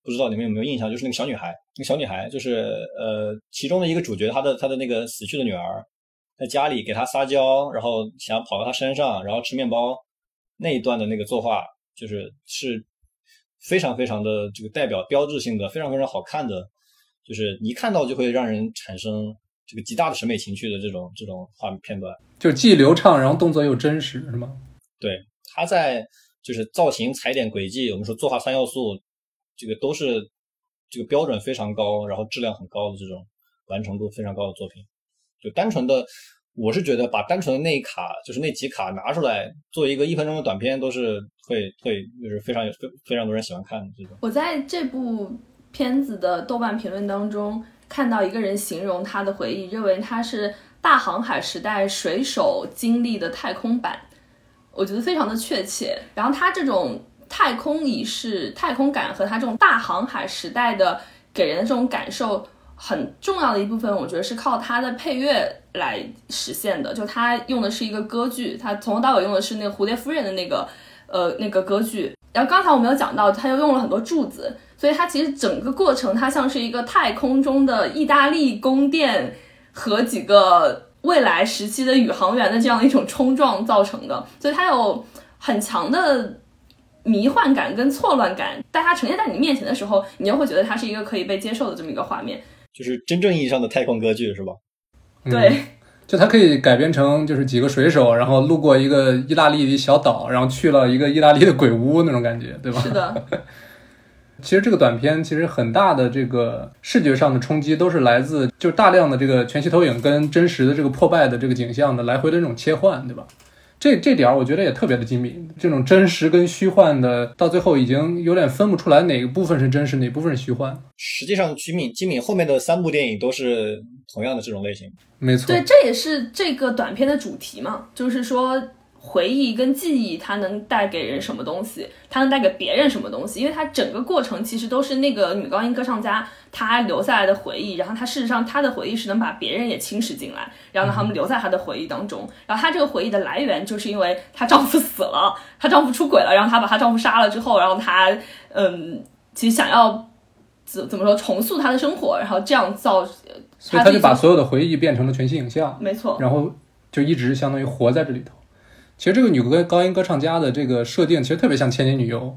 不知道你们有没有印象？就是那个小女孩，那个小女孩就是呃其中的一个主角，她的她的那个死去的女儿，在家里给她撒娇，然后想跑到她身上，然后吃面包那一段的那个作画，就是是非常非常的这个代表标志性的，非常非常好看的，就是一看到就会让人产生这个极大的审美情趣的这种这种画面片段。就是既流畅，然后动作又真实是吗？对，他在就是造型、踩点、轨迹，我们说作画三要素，这个都是这个标准非常高，然后质量很高的这种完成度非常高的作品。就单纯的，我是觉得把单纯的那一卡，就是那几卡拿出来做一个一分钟的短片，都是会会就是非常有非非常多人喜欢看的这种。我在这部片子的豆瓣评论当中看到一个人形容他的回忆，认为他是大航海时代水手经历的太空版，我觉得非常的确切。然后他这种太空仪式、太空感和他这种大航海时代的给人的这种感受，很重要的一部分，我觉得是靠他的配乐来实现的。就他用的是一个歌剧，他从头到尾用的是那个蝴蝶夫人的那个呃那个歌剧。然后刚才我们有讲到，他又用了很多柱子，所以它其实整个过程它像是一个太空中的意大利宫殿和几个未来时期的宇航员的这样一种冲撞造成的，所以它有很强的。迷幻感跟错乱感，但它呈现在你面前的时候，你又会觉得它是一个可以被接受的这么一个画面。就是真正意义上的太空歌剧，是吧？对，就它可以改编成就是几个水手，然后路过一个意大利的小岛，然后去了一个意大利的鬼屋那种感觉，对吧？是的。其实这个短片其实很大的这个视觉上的冲击都是来自就大量的这个全息投影跟真实的这个破败的这个景象的来回的这种切换，对吧？这这点儿我觉得也特别的精密，这种真实跟虚幻的，到最后已经有点分不出来哪个部分是真实，哪部分是虚幻。实际上，徐敏、金敏后面的三部电影都是同样的这种类型。没错，对，这也是这个短片的主题嘛，就是说。回忆跟记忆，它能带给人什么东西？它能带给别人什么东西？因为它整个过程其实都是那个女高音歌唱家她留下来的回忆，然后她事实上她的回忆是能把别人也侵蚀进来，然后让他们留在她的回忆当中。然后她这个回忆的来源，就是因为她丈夫死了，她丈夫出轨了，然后她把她丈夫杀了之后，然后她嗯，其实想要怎怎么说重塑她的生活，然后这样造，所以她就把所有的回忆变成了全息影像，没错，然后就一直相当于活在这里头。其实这个女歌高音歌唱家的这个设定，其实特别像千年女优，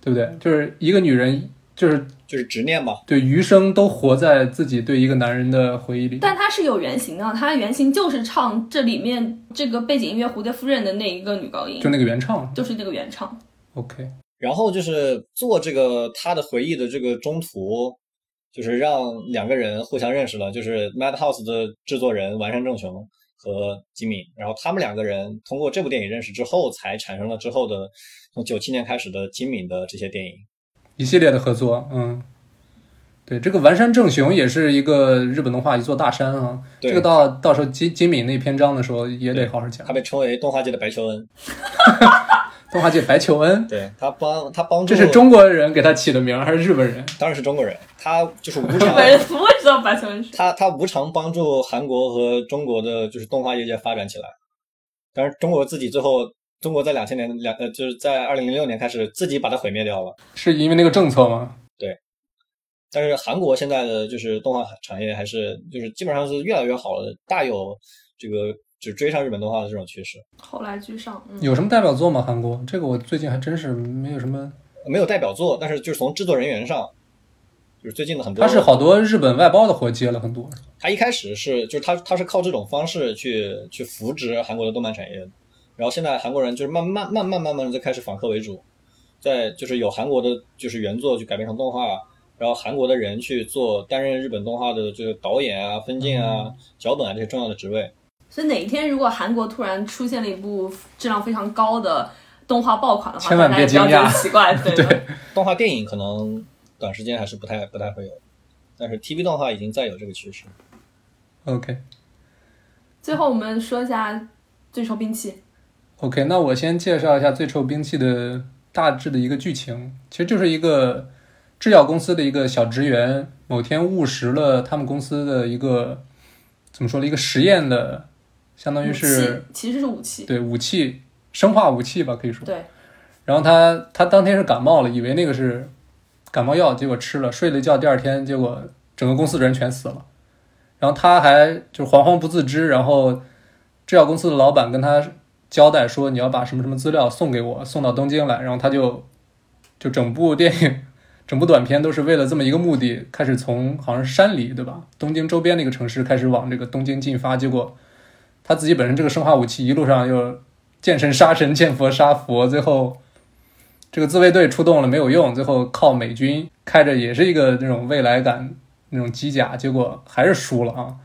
对不对？就是一个女人，就是就是执念嘛，对，余生都活在自己对一个男人的回忆里。但她是有原型的，她的原型就是唱这里面这个背景音乐《蝴蝶夫人》的那一个女高音，就那个原唱，就是那个原唱。OK，然后就是做这个她的回忆的这个中途，就是让两个人互相认识了，就是 Madhouse 的制作人完山正雄。和吉米，然后他们两个人通过这部电影认识之后，才产生了之后的从九七年开始的金敏的这些电影，一系列的合作。嗯，对，这个完山正雄也是一个日本动画一座大山啊。这个到到时候金金敏那篇章的时候也得好好讲。他被称为动画界的白求恩。动画界白求恩，对他帮他帮助，这是中国人给他起的名还是日本人？当然是中国人。他就是无偿，我也知道白求恩是。他他无偿帮助韩国和中国的就是动画业界发展起来。但是中国自己最后，中国在两千年两呃就是在二零零六年开始自己把它毁灭掉了。是因为那个政策吗？对。但是韩国现在的就是动画产业还是就是基本上是越来越好了，大有这个。就追上日本动画的这种趋势，后来居上。有什么代表作吗？韩国这个我最近还真是没有什么，没有代表作。但是就是从制作人员上，就是最近的很多，他是好多日本外包的活接了很多。他一开始是就是他他是靠这种方式去去扶植韩国的动漫产业，然后现在韩国人就是慢慢慢慢慢慢的在开始反客为主，在就是有韩国的就是原作去改编成动画，然后韩国的人去做担任日本动画的这个导演啊、分镜啊、脚本啊这些重要的职位。所以哪一天如果韩国突然出现了一部质量非常高的动画爆款的话，千万别惊讶。奇怪，对。动画电影可能短时间还是不太不太会有，但是 TV 动画已经在有这个趋势。OK。最后我们说一下最臭兵器。OK，那我先介绍一下最臭兵器的大致的一个剧情，其实就是一个制药公司的一个小职员，某天误食了他们公司的一个怎么说呢，一个实验的。相当于是，其实是武器，对武器，生化武器吧，可以说。对。然后他他当天是感冒了，以为那个是感冒药，结果吃了，睡了一觉，第二天结果整个公司的人全死了。然后他还就是惶惶不自知，然后制药公司的老板跟他交代说，你要把什么什么资料送给我，送到东京来。然后他就就整部电影，整部短片都是为了这么一个目的，开始从好像是山里对吧，东京周边那个城市开始往这个东京进发，结果。他自己本身这个生化武器一路上又见神杀神见佛杀佛，最后这个自卫队出动了没有用，最后靠美军开着也是一个那种未来感那种机甲，结果还是输了啊！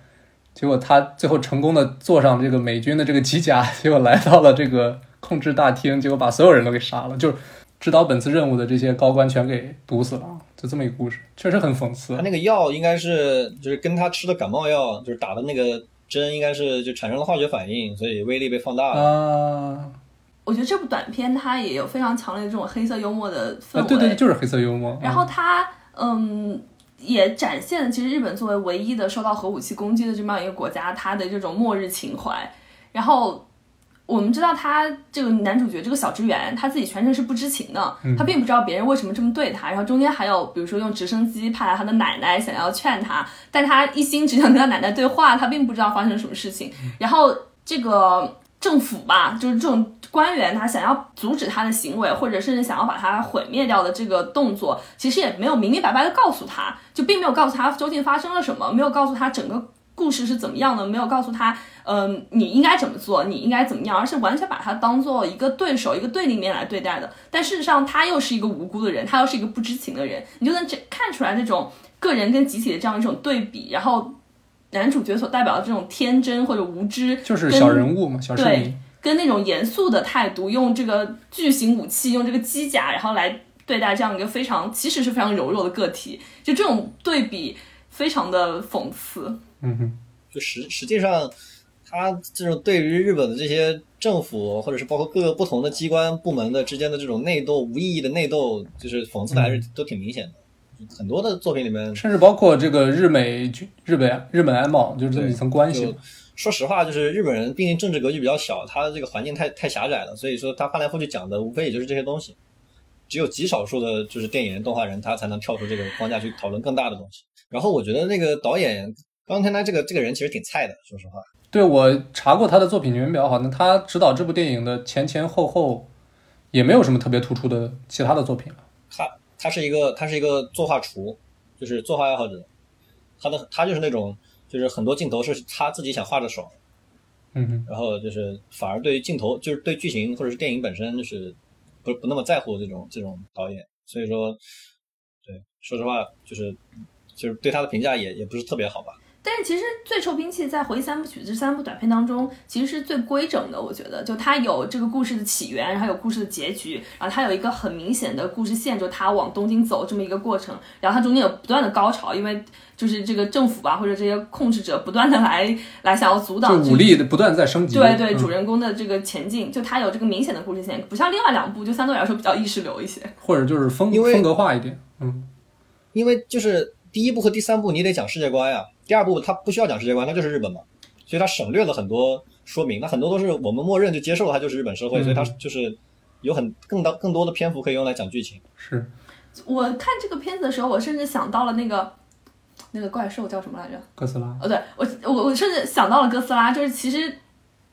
结果他最后成功的坐上这个美军的这个机甲，结果来到了这个控制大厅，结果把所有人都给杀了，就是指导本次任务的这些高官全给毒死了，就这么一个故事，确实很讽刺。他那个药应该是就是跟他吃的感冒药就是打的那个。针应该是就产生了化学反应，所以威力被放大了。啊，我觉得这部短片它也有非常强烈的这种黑色幽默的氛围。对对，就是黑色幽默。然后它，嗯，也展现了其实日本作为唯一的受到核武器攻击的这么样一个国家，它的这种末日情怀。然后我们知道他这个男主角这个小职员，他自己全程是不知情的，他并不知道别人为什么这么对他。然后中间还有比如说用直升机派来他的奶奶，想要劝他，但他一心只想跟他奶奶对话，他并不知道发生什么事情。然后这个政府吧，就是这种官员，他想要阻止他的行为，或者甚至想要把他毁灭掉的这个动作，其实也没有明明白白的告诉他，就并没有告诉他究竟发生了什么，没有告诉他整个故事是怎么样的，没有告诉他，嗯、你应该怎么做，你应该怎么样，而是完全把他当做一个对手、一个对立面来对待的。但事实上，他又是一个无辜的人，他又是一个不知情的人，你就能这看出来那种个人跟集体的这样一种对比，然后男主角所代表的这种天真或者无知，就是小人物嘛，小市对民。跟那种严肃的态度，用这个巨型武器，用这个机甲，然后来对待这样一个非常其实是非常柔弱的个体，就这种对比非常的讽刺。嗯哼，就实实际上，他这种对于日本的这些政府，或者是包括各个不同的机关部门的之间的这种内斗，无意义的内斗，就是讽刺的还是都挺明显的。很多的作品里面，甚至包括这个日美军日本日本安保，就是这么一层关系。说实话，就是日本人毕竟政治格局比较小，他这个环境太太狭窄了，所以说他翻来覆去讲的无非也就是这些东西。只有极少数的就是电影人、动画人，他才能跳出这个框架去讨论更大的东西。然后我觉得那个导演冈天奈这个这个人其实挺菜的，说实话。对我查过他的作品年表，好像他执导这部电影的前前后后也没有什么特别突出的其他的作品了。他他是一个他是一个作画厨，就是作画爱好者。他的他就是那种就是很多镜头是他自己想画着爽，嗯哼，然后就是反而对于镜头就是对剧情或者是电影本身就是不不那么在乎这种这种导演，所以说对说实话就是就是对他的评价也也不是特别好吧。但是其实《最臭兵器》在回忆三部曲这三部短片当中，其实是最规整的。我觉得，就它有这个故事的起源，然后有故事的结局，然后它有一个很明显的故事线，就它往东京走这么一个过程。然后它中间有不断的高潮，因为就是这个政府吧，或者这些控制者不断的来来想要阻挡这武力的不断在升级。对对，嗯主人公的这个前进，就它有这个明显的故事线，不像另外两部，就相对来说比较意识流一些。或者就是风风格化一点。嗯，因为就是第一部和第三部你得讲世界观呀，第二部它不需要讲世界观，那就是日本嘛，所以它省略了很多说明，那很多都是我们默认就接受了它就是日本社会，嗯所以它就是有很更大更多的篇幅可以用来讲剧情。是我看这个片子的时候，我甚至想到了那个那个怪兽叫什么来着？哥斯拉。哦，对我我我甚至想到了哥斯拉，就是其实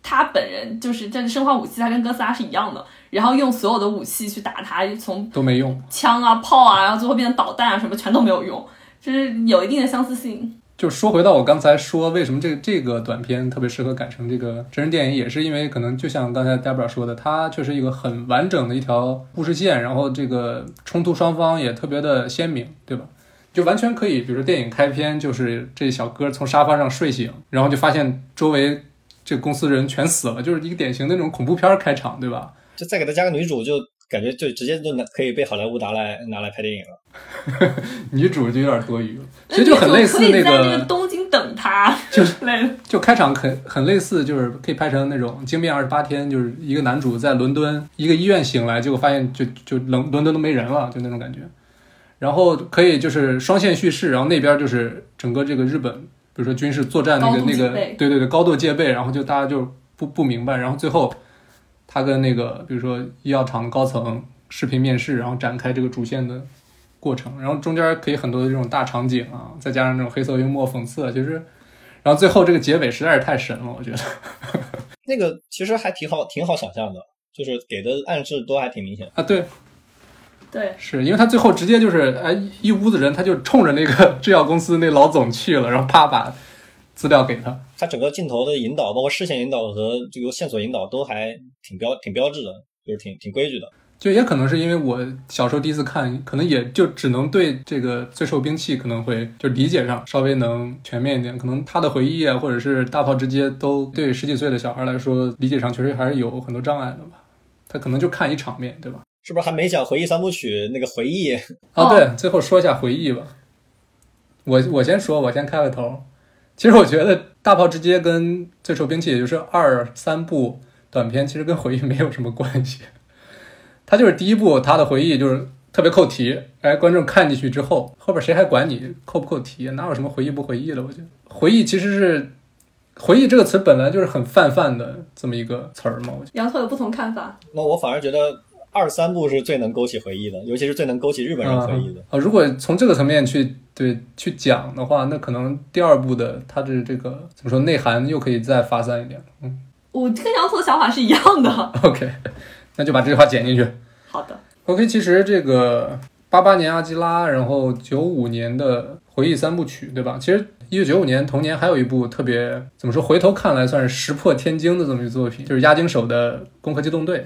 他本人就是这个生化武器，他跟哥斯拉是一样的，然后用所有的武器去打他，从都没用，枪啊、炮啊，然后最后变成导弹啊什么，全都没有用，就是有一定的相似性。就说回到我刚才说，为什么这个这个短片特别适合改成这个真人电影，也是因为可能就像刚才 Debra 说的，它确实一个很完整的一条故事线，然后这个冲突双方也特别的鲜明，对吧？就完全可以，比如说电影开篇就是这小哥从沙发上睡醒，然后就发现周围这公司人全死了，就是一个典型的那种恐怖片开场，对吧？就再给他加个女主，就感觉就直接就拿可以被好莱坞拿来拿来拍电影了。女主就有点多余了，其实就很类似那个个，东京等他，就 是类。就开场很很类似，就是可以拍成那种《惊变二十八天》，就是一个男主在伦敦一个医院醒来，结果发现就就伦伦敦都没人了，就那种感觉。然后可以就是双线叙事，然后那边就是整个这个日本，比如说军事作战那个那个，对对对，高度戒备，然后就大家就不不明白，然后最后他跟那个比如说医药厂的高层视频面试，然后展开这个主线的过程，然后中间可以很多的这种大场景啊，再加上这种黑色幽默讽刺，就是，然后最后这个结尾实在是太神了，我觉得。那个其实还挺好，挺好想象的，就是给的暗示都还挺明显。啊，对，对，是因为他最后直接就是哎一屋子人，他就冲着那个制药公司那老总去了，然后啪把资料给他。他整个镜头的引导，包括视线引导和这个线索引导都还挺标挺标志的，就是挺挺规矩的。就也可能是因为我小时候第一次看，可能也就只能对这个最受兵器可能会就理解上稍微能全面一点。可能他的回忆啊，或者是大炮直接，都对十几岁的小孩来说理解上确实还是有很多障碍的吧。他可能就看一场面，对吧？是不是还没讲回忆三部曲那个回忆？哦，哦对，最后说一下回忆吧。我我先说，我先开个头。其实我觉得《大炮之街》跟《最受兵器》，也就是二三部短片，其实跟回忆没有什么关系。他就是第一部，他的回忆就是特别扣题，哎，观众看进去之后，后边谁还管你扣不扣题？哪有什么回忆不回忆的？我觉得回忆其实是回忆这个词本来就是很泛泛的这么一个词儿嘛。我觉杨拓有不同看法。那我反而觉得二三部是最能勾起回忆的，尤其是最能勾起日本人回忆的。啊，如果从这个层面去对去讲的话，那可能第二部的它的这个怎么说内涵又可以再发散一点。嗯我跟杨总的想法是一样的。OK，那就把这句话剪进去。好的，OK，其实这个八八年阿基拉，然后九五年的回忆三部曲，对吧？其实一九九五年同年还有一部特别怎么说，回头看来算是石破天惊的这么一个作品，就是押井守的《攻壳机动队》。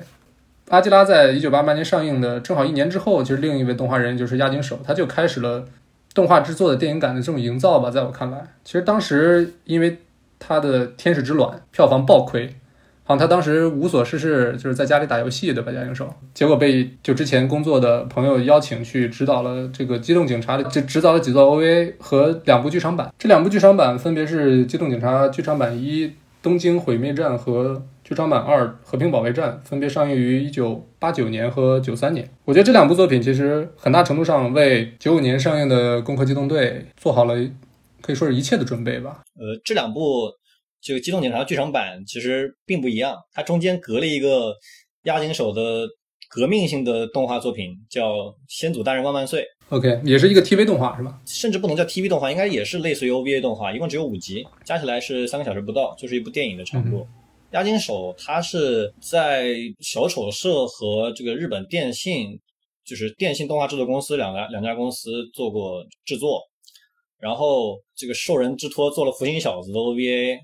阿基拉在一九八八年上映的正好一年之后，其实另一位动画人就是押井守，他就开始了动画制作的电影感的这种营造吧。在我看来，其实当时因为他的《天使之卵》票房爆亏，好像他当时无所事事，就是在家里打游戏的吧，押井守。结果被就之前工作的朋友邀请去指导了这个《机动警察》的，就指导了几座 OVA 和两部剧场版。这两部剧场版分别是《机动警察》剧场版一《东京毁灭战》和剧场版二《和平保卫战》，分别上映于一九八九年和九三年。我觉得这两部作品其实很大程度上为九五年上映的《攻壳机动队》做好了可以说是一切的准备吧。呃，这两部这个《机动警察》剧场版其实并不一样，它中间隔了一个押井守的革命性的动画作品，叫《先祖大人万万岁》，OK，也是一个 TV 动画是吧？甚至不能叫 TV 动画，应该也是类似于 OVA 动画，一共只有五集，加起来是三个小时不到，就是一部电影的长度。押金手他是在小丑社和这个日本电信，就是电信动画制作公司两家两家公司做过制作，然后这个受人之托做了《福星小子》的 OVA，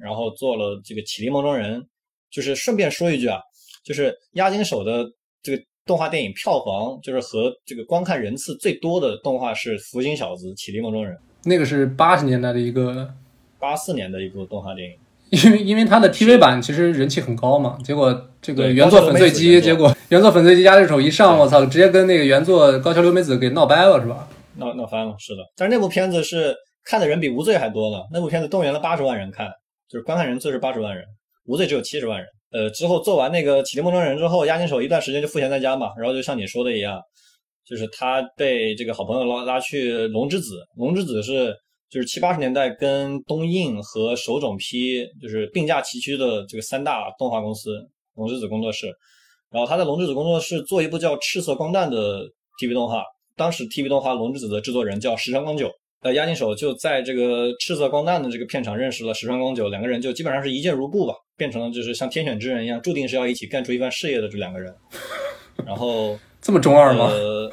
然后做了这个《启迪梦中人》。就是顺便说一句啊，就是押金手的这个动画电影票房，就是和这个观看人次最多的动画是《福星小子》《启迪梦中人》，那个是八十年代的一个八四年的一部动画电影。因为因为它的 TV 版其实人气很高嘛，结果这个原作粉碎机，结果原作粉碎机压这手一上，我操，直接跟那个原作高桥留美子给闹掰了，是吧？闹闹翻了，是的。但是那部片子是看的人比无罪还多呢。那部片子动员了八十万人看，就是观看人次是八十万人，无罪只有七十万人。呃，之后做完那个《启迪梦中人》之后，押井守一段时间就赋闲在家嘛，然后就像你说的一样，就是他被这个好朋友拉拉去龙之子，龙之子是就是七八十年代跟东映和手冢批就是并驾齐驱的这个三大动画公司龙之子工作室，然后他在龙之子工作室做一部叫《赤色光弹》的 TV 动画，当时 TV 动画龙之子的制作人叫石川光久。呃，押井守就在这个赤色光弹的这个片场认识了石川光久，两个人就基本上是一见如故吧，变成了就是像天选之人一样，注定是要一起干出一番事业的这两个人。然后这么中二吗？呃，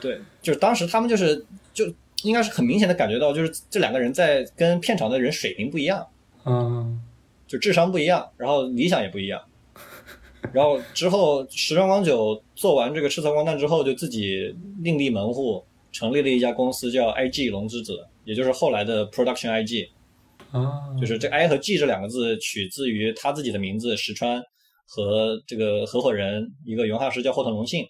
对，就是当时他们就是就应该是很明显的感觉到，就是这两个人在跟片场的人水平不一样，嗯，就智商不一样，然后理想也不一样。然后之后，石川光久做完这个赤色光弹之后，就自己另立门户，成立了一家公司叫 IG 龙之子，也就是后来的 Production IG。啊，就是这 I 和 G 这两个字取自于他自己的名字石川和这个合伙人一个原画师叫后藤龙信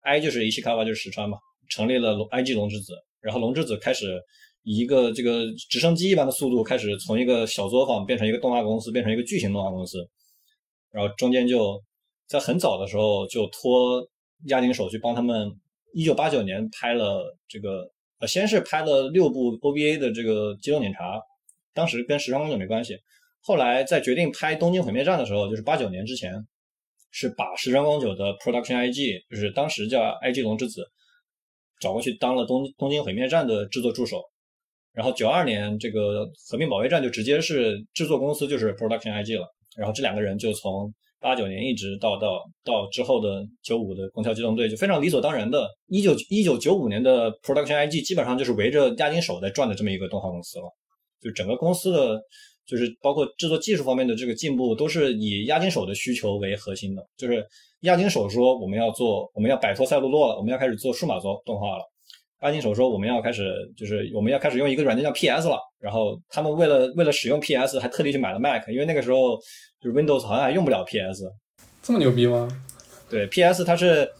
，I 就是伊西卡瓦就是石川嘛，成立了龙 IG 龙之子，然后龙之子开始以一个这个直升机一般的速度开始从一个小作坊变成一个动画公司，变成一个巨型动画公司，然后中间就在很早的时候就托押井守去帮他们，一九八九年拍了这个呃先是拍了六部 OVA 的这个机动警察。当时跟时装公主没关系，后来在决定拍《东京毁灭战》的时候，就是八九年之前，是把时装光久的 Production IG，就是当时叫 IG 龙之子，找过去当了东东京毁灭战的制作助手。然后九二年这个和平保卫战就直接是制作公司就是 Production IG 了。然后这两个人就从八九年一直到到到之后的九五的攻壳机动队，就非常理所当然的，一九一九九五年的 Production IG 基本上就是围着押井守在转的这么一个动画公司了。就整个公司的，就是包括制作技术方面的这个进步，都是以押金手的需求为核心的。就是押金手说我们要做，我们要摆脱赛璐珞了，我们要开始做数码做动画了。押金手说我们要开始，就是我们要开始用一个软件叫 PS 了。然后他们为了为了使用 PS，还特地去买了 Mac，因为那个时候就是 Windows 好像还用不了 PS。这么牛逼吗？对，PS 它是，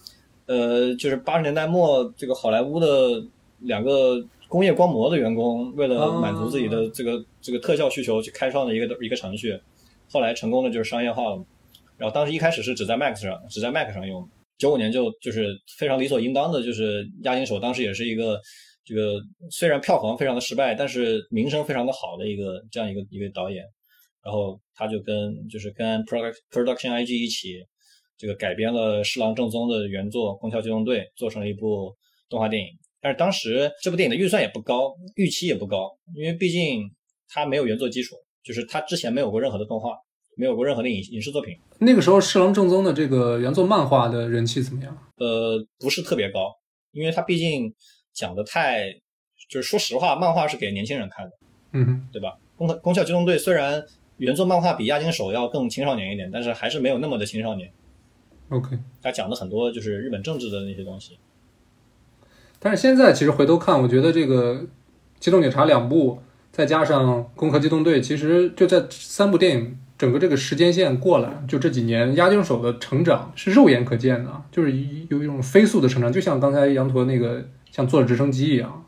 呃，就是八十年代末这个好莱坞的两个工业光魔的员工，为了满足自己的这个、这个特效需求，去开创了一个一个程序，后来成功的就是商业化了。然后当时一开始是只在 Mac 上，只在 Mac 上用，九五年就就是非常理所应当的，就是押金手当时也是一个这个虽然票房非常的失败，但是名声非常的好的一个这样一个一个导演，然后他就跟就是跟 Product Production IG 一起这个改编了侍郎正宗的原作《宫壳机动队》，做成了一部动画电影。但是当时这部电影的预算也不高，预期也不高，因为毕竟它没有原作基础，就是它之前没有过任何的动画，没有过任何的影影视作品。那个时候侍郎正宗的这个原作漫画的人气怎么样？呃，不是特别高，因为它毕竟讲的太，就是说实话，漫画是给年轻人看的，嗯哼，对吧？宫宫壳机动队虽然原作漫画比押井守要更青少年一点，但是还是没有那么的青少年。，OK。他讲的很多就是日本政治的那些东西。但是现在其实回头看，我觉得这个《机动警察》两部，再加上《攻壳机动队》，其实就在三部电影整个这个时间线过来，就这几年押井守的成长是肉眼可见的，就是有一种飞速的成长，就像刚才羊驼那个像坐直升机一样。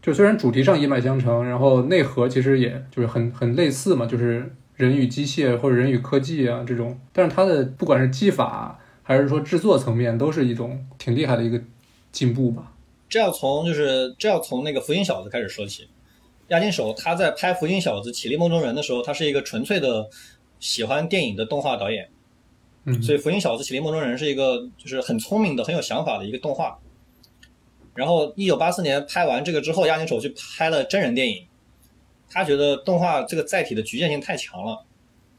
就虽然主题上一脉相承，然后内核其实也就是很很类似嘛，就是人与机械或者人与科技啊这种，但是它的不管是技法还是说制作层面，都是一种挺厉害的一个进步吧。这要从就是这要从那个福音小子开始说起。押井守他在拍《福音小子·绮丽梦中人》的时候，他是一个纯粹的喜欢电影的动画导演，嗯，所以《福音小子·绮丽梦中人》是一个就是很聪明的、很有想法的一个动画。然后，一九八四年拍完这个之后，押井守去拍了真人电影。他觉得动画这个载体的局限性太强了，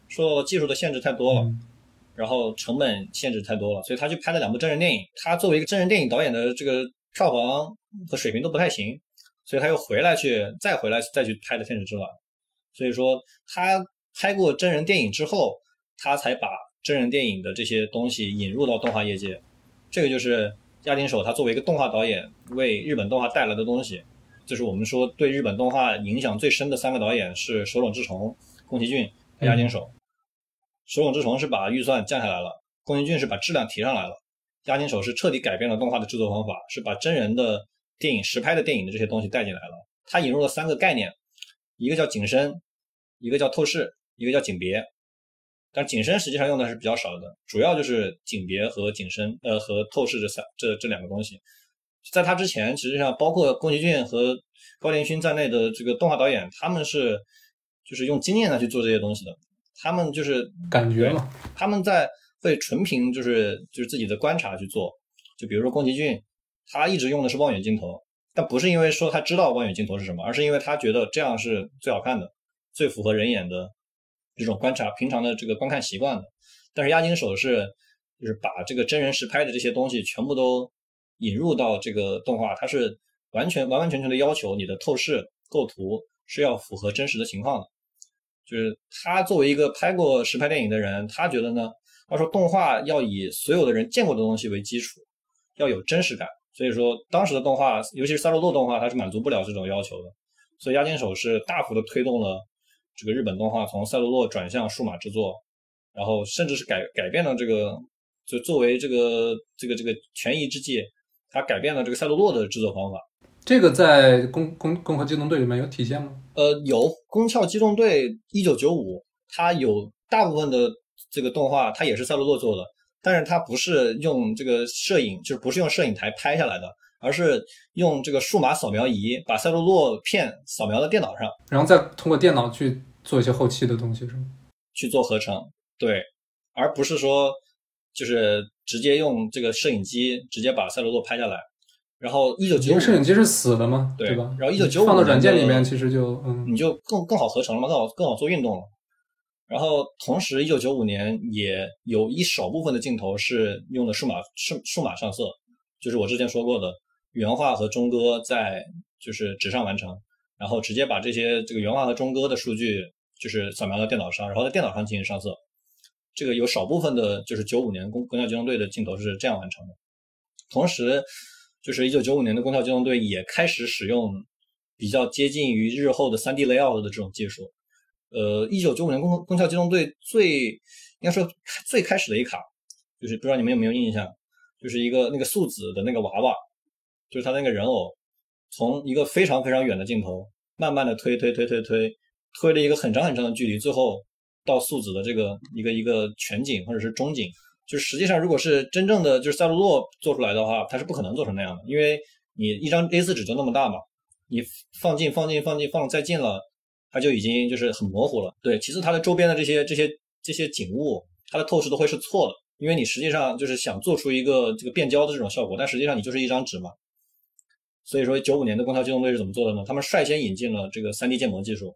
受到技术的限制太多了，嗯然后成本限制太多了，所以他去拍了两部真人电影。他作为一个真人电影导演的这个票房和水平都不太行，所以他又回来去再回来再去拍的《天使之卵》。所以说，他拍过真人电影之后，他才把真人电影的这些东西引入到动画业界。这个就是押井守他作为一个动画导演为日本动画带来的东西。就是我们说对日本动画影响最深的三个导演是手冢治虫、宫崎骏和押井守。手冢治虫是把预算降下来了，宫崎骏是把质量提上来了，押金手是彻底改变了动画的制作方法，是把真人的电影实拍的电影的这些东西带进来了。他引入了三个概念，一个叫景深，一个叫透视，一个叫景别。但景深实际上用的是比较少的，主要就是景别和景深，呃，和透视这三这这两个东西。在他之前，实际上包括宫崎骏和高田勋在内的这个动画导演，他们是就是用经验来去做这些东西的。他们就是感觉嘛，他们在会纯凭就是就是自己的观察去做。就比如说宫崎骏，他一直用的是望远镜头，但不是因为说他知道望远镜头是什么，而是因为他觉得这样是最好看的，最符合人眼的这种观察平常的这个观看习惯的。但是押井守是就是把这个真人实拍的这些东西全部都引入到这个动画，它是完全完完全全的要求你的透视构图是要符合真实的情况的。就是他作为一个拍过实拍电影的人，他觉得呢，他说动画要以所有的人见过的东西为基础，要有真实感。所以说当时的动画，尤其是赛罗洛动画，它是满足不了这种要求的。所以押金手是大幅的推动了这个日本动画从赛璐珞转向数码制作，然后甚至是改改变了这个，就作为这个这个这个权宜之计，它改变了这个赛璐珞的制作方法。这个在《攻攻攻壳机动队》里面有体现吗？呃，有《宫壳机动队》一九九五，它有大部分的这个动画，它也是赛璐珞做的，但是它不是用这个摄影，就是不是用摄影台拍下来的，而是用这个数码扫描仪把赛璐珞片扫描到电脑上然后再通过电脑去做一些后期的东西，是吗？去做合成，对，而不是说就是直接用这个摄影机直接把赛璐珞拍下来。然后一九九因五为摄影机是死的吗，对吧？然后一九九五放到软件里面，其实就嗯，你就更更好合成了嘛，更好更好做运动了。然后同时，一九九五年也有一少部分的镜头是用的数码数数码上色，就是我之前说过的原画和中歌在就是纸上完成，然后直接把这些这个原画和中歌的数据就是扫描到电脑上，然后在电脑上进行上色。这个有少部分的就是九五年《公公交机动队》的镜头是这样完成的。同时，就是一九九五年的《公交机动队》也开始使用比较接近于日后的 3D layout 的这种技术。呃，一九九五年攻攻壳机动队最应该说最开始的一卡，就是不知道你们有没有印象，就是一个那个素子的那个娃娃，就是他那个人偶，从一个非常非常远的镜头，慢慢的推推推推推，推了一个很长很长的距离，最后到素子的这个一个一个全景或者是中景，就实际上如果是真正的就是赛璐珞做出来的话，它是不可能做成那样的，因为你一张 A4 纸就那么大嘛，你放近放近放近放再近了，它就已经就是很模糊了。对，其次它的周边的这些这些这些景物，它的透视都会是错的，因为你实际上就是想做出一个这个变焦的这种效果，但实际上你就是一张纸嘛。所以说，九五年的宫壳机动队是怎么做的呢？他们率先引进了这个 3D 建模技术，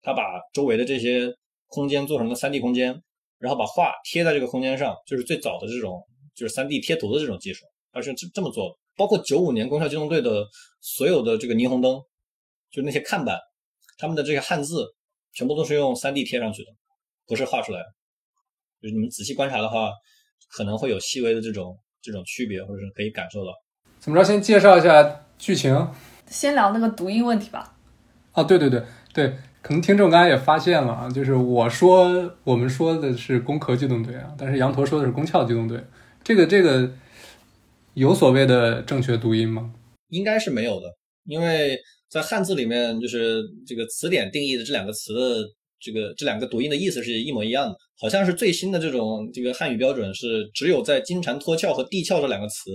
他把周围的这些空间做成了 3D 空间，然后把画贴在这个空间上，就是最早的这种就是 3D 贴图的这种技术，他是这这么做的。包括九五年宫壳机动队的所有的这个霓虹灯，就那些看板，他们的这个汉字全部都是用 3D 贴上去的，不是画出来的。就是你们仔细观察的话，可能会有细微的这种这种区别，或者是可以感受到。怎么着？先介绍一下剧情。先聊那个读音问题吧。哦，对对对对，可能听众刚才也发现了啊，就是我说我们说的是攻壳机动队啊，但是羊驼说的是攻壳机动队。这个这个有所谓的正确读音吗？应该是没有的，因为在汉字里面，就是这个词典定义的这两个词的这个这两个读音的意思是一模一样的。好像是最新的这种这个汉语标准是，只有在金蝉脱壳和地壳这两个词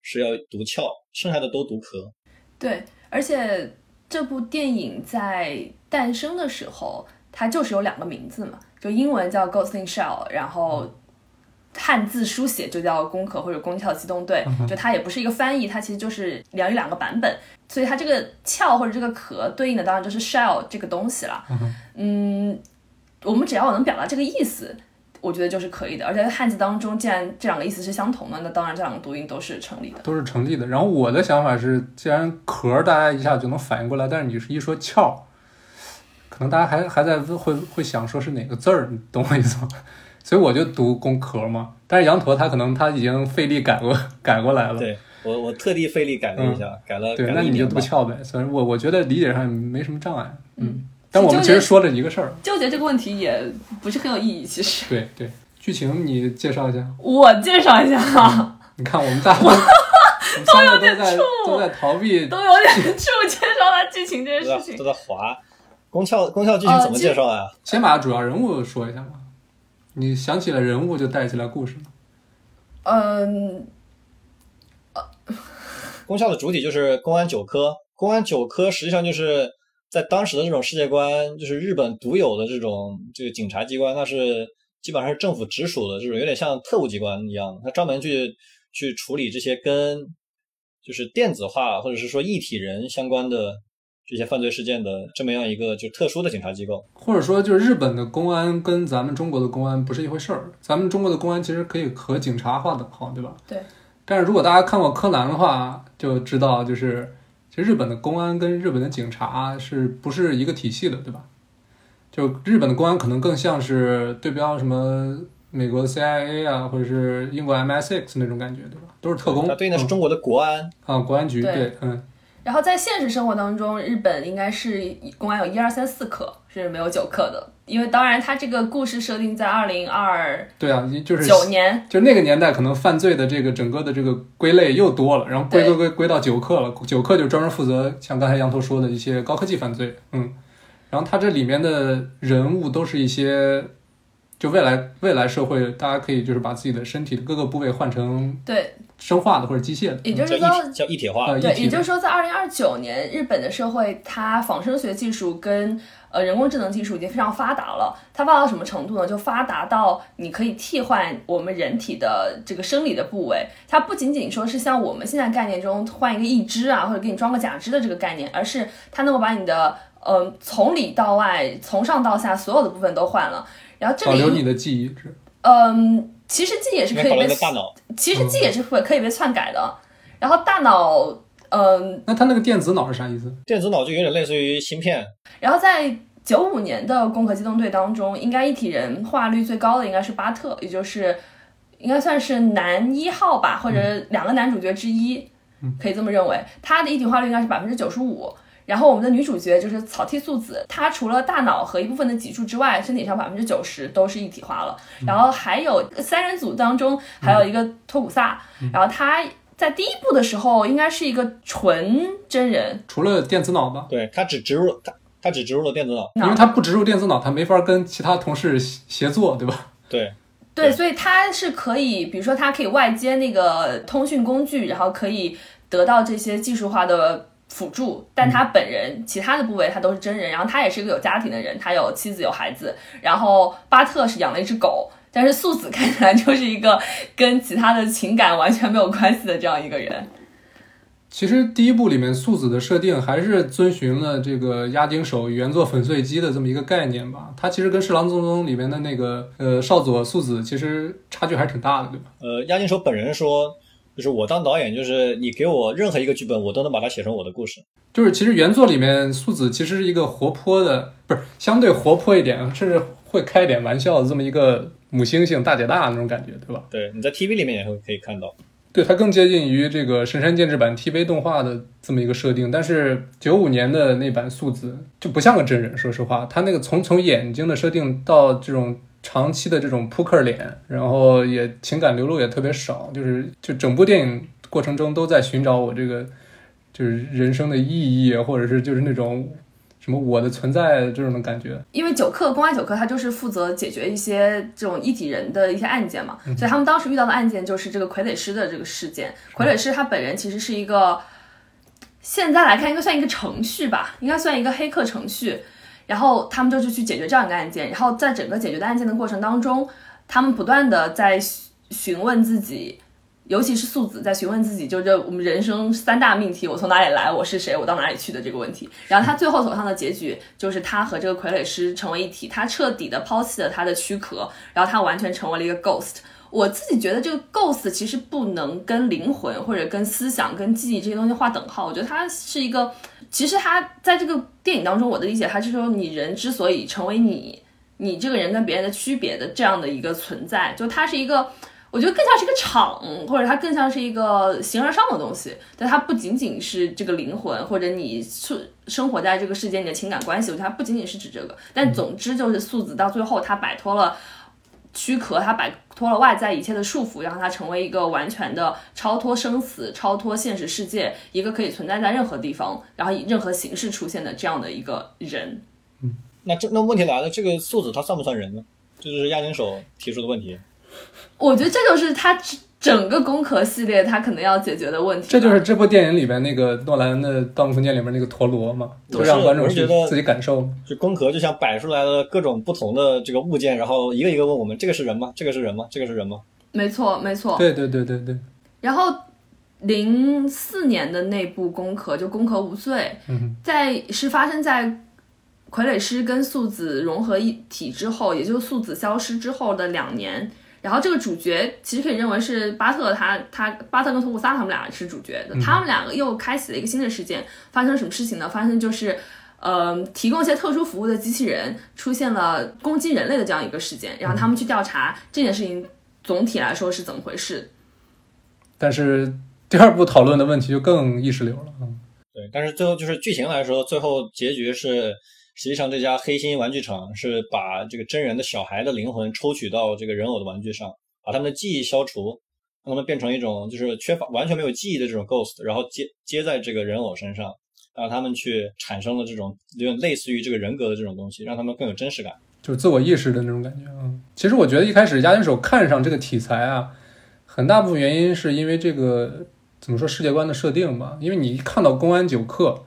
是要读壳，剩下的都读壳。对，而且这部电影在诞生的时候，它就是有两个名字嘛，就英文叫《Ghost in Shell》，然后汉字书写就叫“攻壳”或者“攻壳机动队”，就它也不是一个翻译，它其实就是两有两个版本，所以它这个“壳”或者这个壳对应的当然就是 “shell” 这个东西了。嗯，我们只要能表达这个意思。我觉得就是可以的，而且汉字当中，既然这两个意思是相同的，那当然这两个读音都是成立的，都是成立的。然后我的想法是，既然壳大家一下就能反应过来，但是你是一说壳，可能大家还还在会会想说是哪个字儿，你懂我意思吗？所以我就读工壳嘛。但是羊驼他可能他已经费力改过 改过来了。对我我特地费力改了一下，改了。对，那你就读壳呗。所以我我觉得理解上没什么障碍。嗯。但我们其实说了一个事儿，纠结这个问题也不是很有意义。其实，对对，剧情你介绍一下，我介绍一下哈。你看我们大，都有点怵，都在逃避，都有点怵介绍他剧情这件事情，都在滑。宫壳宫壳剧情怎么介绍呀？先把主要人物说一下吧。你想起了人物就带起来故事嗯，呃，宫校的主体就是公安九科，公安九科实际上就是。在当时的这种世界观，就是日本独有的这种这个警察机关，那是基本上是政府直属的这种，有点像特务机关一样，它专门去去处理这些跟就是电子化或者是说一体人相关的这些犯罪事件的这么样一个就特殊的警察机构。或者说，就是日本的公安跟咱们中国的公安不是一回事儿。咱们中国的公安其实可以和警察划等号，对吧？对。但是如果大家看过柯南的话，就知道就是。其实日本的公安跟日本的警察是不是一个体系的，对吧？就日本的公安可能更像是对标什么美国的 CIA 啊，或者是英国 MI6 那种感觉，对吧？都是特工。对应的是中国的国安啊，国安局对，嗯。然后在现实生活当中，日本应该是公安有一二三四课，是没有九课的。因为当然，它这个故事设定在二零二对啊，就是九年，就那个年代，可能犯罪的这个整个的这个归类又多了，然后归归归归到九课了。九课就专门负责像刚才杨头说的一些高科技犯罪，嗯。然后它这里面的人物都是一些。就未来未来社会，大家可以就是把自己的身体的各个部位换成对生化的或者机械的，也就是说叫一体化。对，也就是说在二零二九年，日本的社会它仿生学技术跟呃人工智能技术已经非常发达了。它发达到什么程度呢？就发达到你可以替换我们人体的这个生理的部位。它不仅仅说是像我们现在概念中换一个义肢啊，或者给你装个假肢的这个概念，而是它能够把你的呃从里到外、从上到下所有的部分都换了。然后这里保留你的记忆是，嗯，其实记忆也是可以被大脑，其实记忆也是会可以被篡改的。然后大脑，嗯，那它那个电子脑是啥意思？电子脑就有点类似于芯片。然后在九五年的《攻壳机动队》当中，应该一体人化率最高的应该是巴特，也就是应该算是男一号吧，或者两个男主角之一，可以这么认为。他的一体化率应该是百分之九十五。然后我们的女主角就是草剃素子，她除了大脑和一部分的脊柱之外，身体上百分之九十都是一体化了。然后还有三人组当中还有一个托古萨，然后他在第一部的时候应该是一个纯真人，除了电子脑吧？对他只植入他他只植入了电子脑，因为他不植入电子脑，他没法跟其他同事协作，对吧？对。对，所以他是可以，比如说他可以外接那个通讯工具，然后可以得到这些技术化的辅助，但他本人其他的部位他都是真人，然后他也是一个有家庭的人，他有妻子有孩子，然后巴特是养了一只狗。但是素子看起来就是一个跟其他的情感完全没有关系的这样一个人，其实第一部里面素子的设定还是遵循了这个押井守原作粉碎机的这么一个概念吧。它其实跟《侍郎宗宗》里面的那个呃少佐素子其实差距还是挺大的，对吧？呃，押井守本人说，就是我当导演，就是你给我任何一个剧本，我都能把它写成我的故事。就是其实原作里面素子其实是一个活泼的，不是相对活泼一点，甚至会开点玩笑的这么一个母猩猩大姐大那种感觉，对吧？对，你在 TV 里面也会可以看到。对，它更接近于这个神山健治版 TV 动画的这么一个设定，但是九五年的那版素子就不像个真人，说实话，它那个从从眼睛的设定到这种长期的这种扑克脸，然后也情感流露也特别少，就是就整部电影过程中都在寻找我这个就是人生的意义，或者是就是那种什么我的存在这种的感觉。因为九克公安九课他就是负责解决一些这种一体人的一些案件嘛，所以他们当时遇到的案件就是这个傀儡师的这个事件。傀儡师他本人其实是一个，现在来看应该算一个程序吧，应该算一个黑客程序。然后他们就是去解决这样一个案件，然后在整个解决的案件的过程当中，他们不断的在询问自己。尤其是素子在询问自己，就这我们人生三大命题：我从哪里来，我是谁，我到哪里去的这个问题。然后他最后走向的结局就是他和这个傀儡师成为一体，他彻底的抛弃了他的躯壳，然后他完全成为了一个 ghost。我自己觉得这个 ghost 其实不能跟灵魂或者跟思想、跟记忆这些东西划等号。我觉得它是一个，其实他在这个电影当中，我的理解，他是说你人之所以成为你，你这个人跟别人的区别的这样的一个存在，就它是一个。我觉得更像是一个场，或者它更像是一个形而上的东西，但它不仅仅是这个灵魂，或者你生生活在这个世界你的情感关系，我觉得它不仅仅是指这个。但总之就是素子到最后，他摆脱了躯壳，他摆脱了外在一切的束缚，让他成为一个完全的超脱生死、超脱现实世界，一个可以存在在任何地方，然后以任何形式出现的这样的一个人。嗯那这那问题来了，这个素子他算不算人呢？这就是亚金手提出的问题。我觉得这就是他整个攻壳系列它可能要解决的问题。这就是这部电影里边那个诺兰的《盗梦空间》里面那个陀螺嘛，就让观众去自己感受。就攻壳就像摆出来了各种不同的这个物件，然后一个一个问我们：这个是人吗？这个是人吗？这个是人吗？没错，没错。对对对对对。然后零四年的那部《攻壳》就《攻壳无罪》，在是发生在傀儡师跟素子融合一体之后，也就是素子消失之后的两年。然后这个主角其实可以认为是巴特，他他巴特跟托普萨他们俩是主角的，他们两个又开启了一个新的事件。发生什么事情呢？发生就是，呃，提供一些特殊服务的机器人出现了攻击人类的这样一个事件，然后他们去调查这件事情总体来说是怎么回事。但是第二部讨论的问题就更意识流了，嗯，对，但是最后就是剧情来说，最后结局是。实际上，这家黑心玩具厂是把这个真人的小孩的灵魂抽取到这个人偶的玩具上，把他们的记忆消除，让他们变成一种就是缺乏完全没有记忆的这种 ghost，然后接接在这个人偶身上，让他们去产生了这种有点类似于这个人格的这种东西，让他们更有真实感，就是自我意识的那种感觉。嗯，其实我觉得一开始押井守看上这个题材啊，很大部分原因是因为这个怎么说世界观的设定吧，因为你一看到公安九课，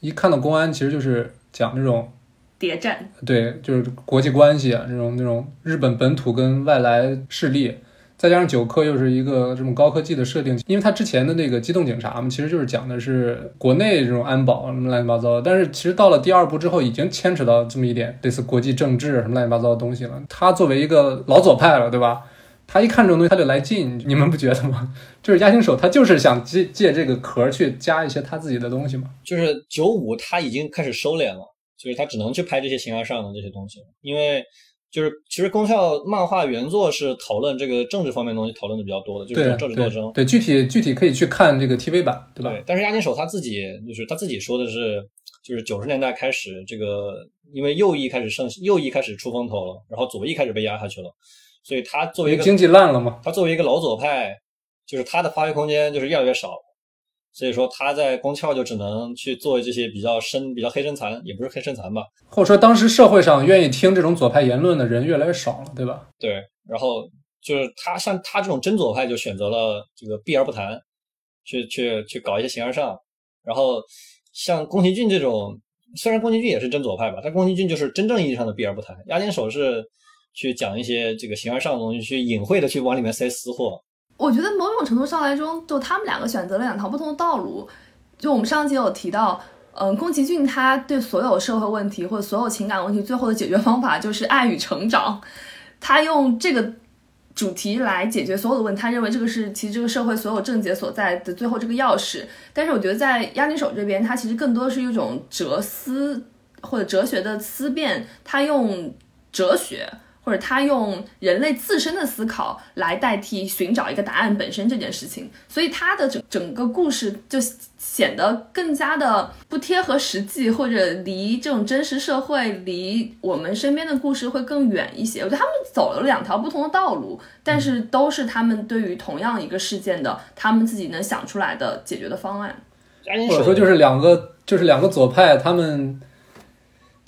一看到公安，其实就是。讲这种谍战，对，就是国际关系啊，这种那种日本本土跟外来势力，再加上九课又是一个这种高科技的设定，因为他之前的那个机动警察嘛，其实就是讲的是国内这种安保什么乱七八糟的，但是其实到了第二部之后，已经牵扯到这么一点类似国际政治什么乱七八糟的东西了。他作为一个老左派了，对吧？他一看这种东西他就来劲，你们不觉得吗？就是押井守他就是想借借这个壳去加一些他自己的东西嘛。就是九五他已经开始收敛了，就是他只能去拍这些形而上的这些东西，因为就是其实功效漫画原作是讨论这个政治方面东西讨论的比较多的，就是政治斗争。对，具体具体可以去看这个 TV 版，对吧？对。但是押井守他自己就是他自己说的是，就是九十年代开始这个因为右翼开始盛右翼开始出风头了，然后左翼开始被压下去了。所以他作为一个经济烂了嘛，他作为一个老左派，就是他的发挥空间就是越来越少。所以说他在宫壳就只能去做这些比较深、比较黑深残，也不是黑深残吧。或者说当时社会上愿意听这种左派言论的人越来越少了，对吧？对。然后就是他像他这种真左派就选择了这个避而不谈，去去去搞一些形而上，然后像宫崎骏这种，虽然宫崎骏也是真左派吧，但宫崎骏就是真正意义上的避而不谈，押井守是去讲一些这个形而上的东西，去隐晦的去往里面塞私货。我觉得某种程度上来说，就他们两个选择了两条不同的道路。就我们上集有提到，嗯，宫崎骏他对所有社会问题或者所有情感问题最后的解决方法就是爱与成长，他用这个主题来解决所有的问题，他认为这个是其实这个社会所有症结所在的最后这个钥匙。但是我觉得在押井守这边，他其实更多是一种哲思或者哲学的思辨，他用哲学。或者他用人类自身的思考来代替寻找一个答案本身这件事情，所以他的整整个故事就显得更加的不贴合实际，或者离这种真实社会、离我们身边的故事会更远一些。我觉得他们走了两条不同的道路，但是都是他们对于同样一个事件的他们自己能想出来的解决的方案。或者说就是两个就是两个左派，他们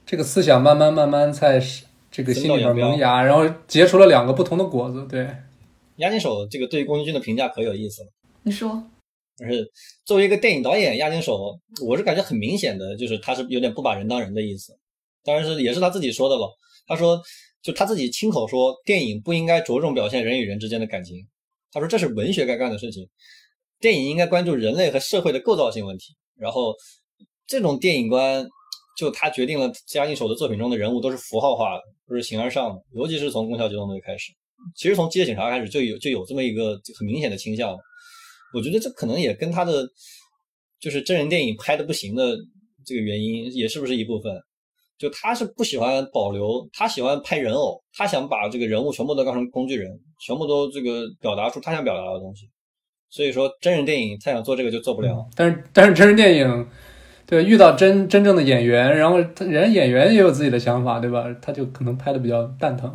这个思想慢慢慢慢在。这个心里边萌芽，然后结出了两个不同的果子。对，押井守这个对宫崎骏的评价可有意思了。你说，就是作为一个电影导演，押井守，我是感觉很明显的，就是他是有点不把人当人的意思。当然是也是他自己说的了。他说，就他自己亲口说，电影不应该着重表现人与人之间的感情。他说这是文学该干的事情，电影应该关注人类和社会的构造性问题。然后这种电影观。就他决定了，押井守的作品中的人物都是符号化的，都是形而上的，尤其是从《攻壳机动队》开始，其实从《机械警察》开始就有就有这么一个很明显的倾向。我觉得这可能也跟他的就是真人电影拍的不行的这个原因也是不是一部分。就他是不喜欢保留，他喜欢拍人偶，他想把这个人物全部都当成工具人，全部都这个表达出他想表达的东西。所以说，真人电影他想做这个就做不了。但是，但是真人电影。对，遇到真真正的演员，然后他人演员也有自己的想法，对吧？他就可能拍的比较蛋疼。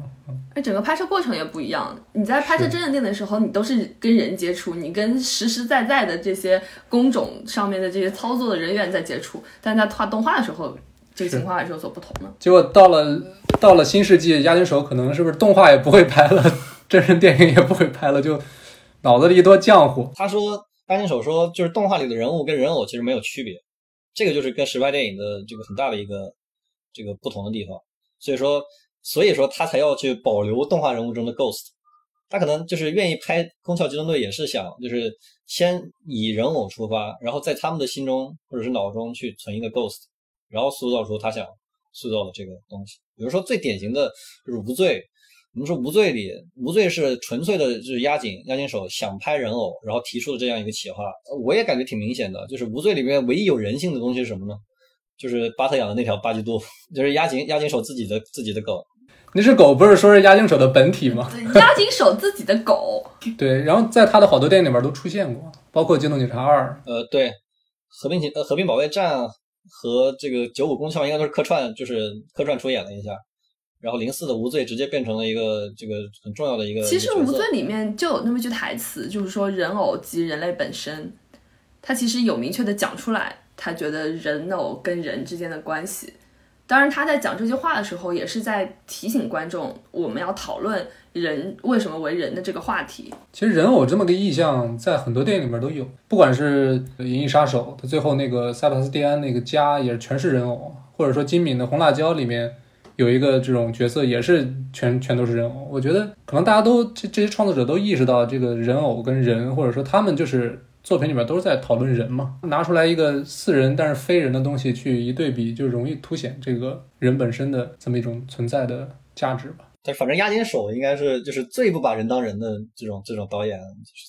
哎，整个拍摄过程也不一样。你在拍摄真人电影的时候，你都是跟人接触，你跟实实在在的这些工种上面的这些操作的人员在接触。但在画动画的时候，这个情况还是有所不同的。结果到了到了新世纪，押井守可能是不是动画也不会拍了，真人电影也不会拍了，就脑子里一坨浆糊。他说，押井守说，就是动画里的人物跟人偶其实没有区别。这个就是跟实拍电影的这个很大的一个这个不同的地方，所以说，所以说他才要去保留动画人物中的 ghost，他可能就是愿意拍《空壳机动队》，也是想就是先以人偶出发，然后在他们的心中或者是脑中去存一个 ghost，然后塑造出他想塑造的这个东西。比如说最典型的就是无罪。我们说无罪里，无罪是纯粹的，就是押井押井守想拍人偶，然后提出的这样一个企划。我也感觉挺明显的，就是无罪里面唯一有人性的东西是什么呢？就是巴特养的那条巴基杜，就是押井押井守自己的自己的狗。那只狗，不是说是押井守的本体吗？押井守自己的狗。对，然后在他的好多电影里面都出现过，包括《机动警察二》。呃，对，和平警呃和平保卫战和这个九五宫壳应该都是客串，就是客串出演了一下。然后零四的无罪直接变成了一个这个很重要的一个。其实无罪里面就有那么一句台词，就是说人偶及人类本身，他其实有明确的讲出来，他觉得人偶跟人之间的关系。当然他在讲这句话的时候，也是在提醒观众，我们要讨论人为什么为人的这个话题。其实人偶这么个意象，在很多电影里面都有，不管是《银翼杀手》他最后那个塞巴斯蒂安那个家，也全是人偶，或者说金敏的《红辣椒》里面。有一个这种角色也是全全都是人偶，我觉得可能大家都这这些创作者都意识到这个人偶跟人，或者说他们就是作品里面都是在讨论人嘛，拿出来一个似人但是非人的东西去一对比，就容易凸显这个人本身的这么一种存在的价值吧。对，反正押金手应该是就是最不把人当人的这种这种导演，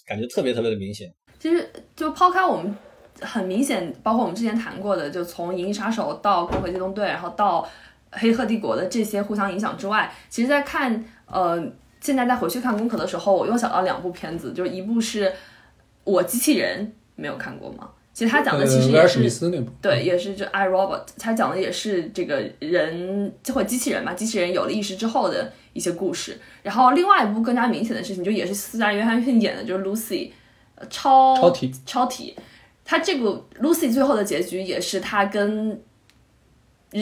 感觉特别特别的明显。其实就抛开我们很明显，包括我们之前谈过的，就从《银翼杀手》到《攻壳机动队》，然后到。黑客帝国的这些互相影响之外，其实，在看呃，现在再回去看功课的时候，我又想到两部片子，就是一部是我机器人，没有看过吗？其实他讲的其实也是对，也是就 I Robot，他讲的也是这个人或机器人嘛，机器人有了意识之后的一些故事。然后另外一部更加明显的事情，就也是斯嘉约翰逊演的，就是 Lucy，超超体超体，他这个 Lucy 最后的结局也是他跟。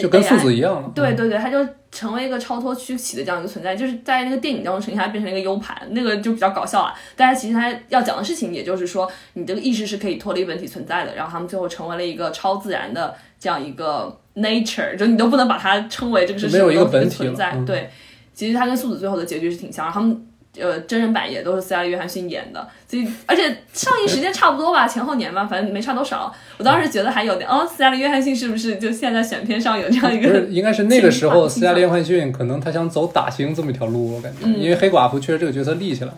就跟父子一样了。对对对，他就成为一个超脱躯体的这样一个存在，就是在那个电影当中呈现它变成了一个 U 盘，那个就比较搞笑啊。但是其实他要讲的事情，也就是说你这个意识是可以脱离本体存在的，然后他们最后成为了一个超自然的这样一个 nature，就你都不能把它称为这个是没有一个本体存在。嗯对，其实它跟素子最后的结局是挺像，他们。呃，真人版也都是斯嘉丽·约翰逊演的，所以而且上映时间差不多吧，前后年吧，反正没差多少。我当时觉得还有点，哦，斯嘉丽·约翰逊是不是就现在选片上有这样一个？不是，应该是那个时候，斯嘉丽·约翰逊可能他想走打星这么一条路，我感觉，嗯因为黑寡妇确实这个角色立起来了，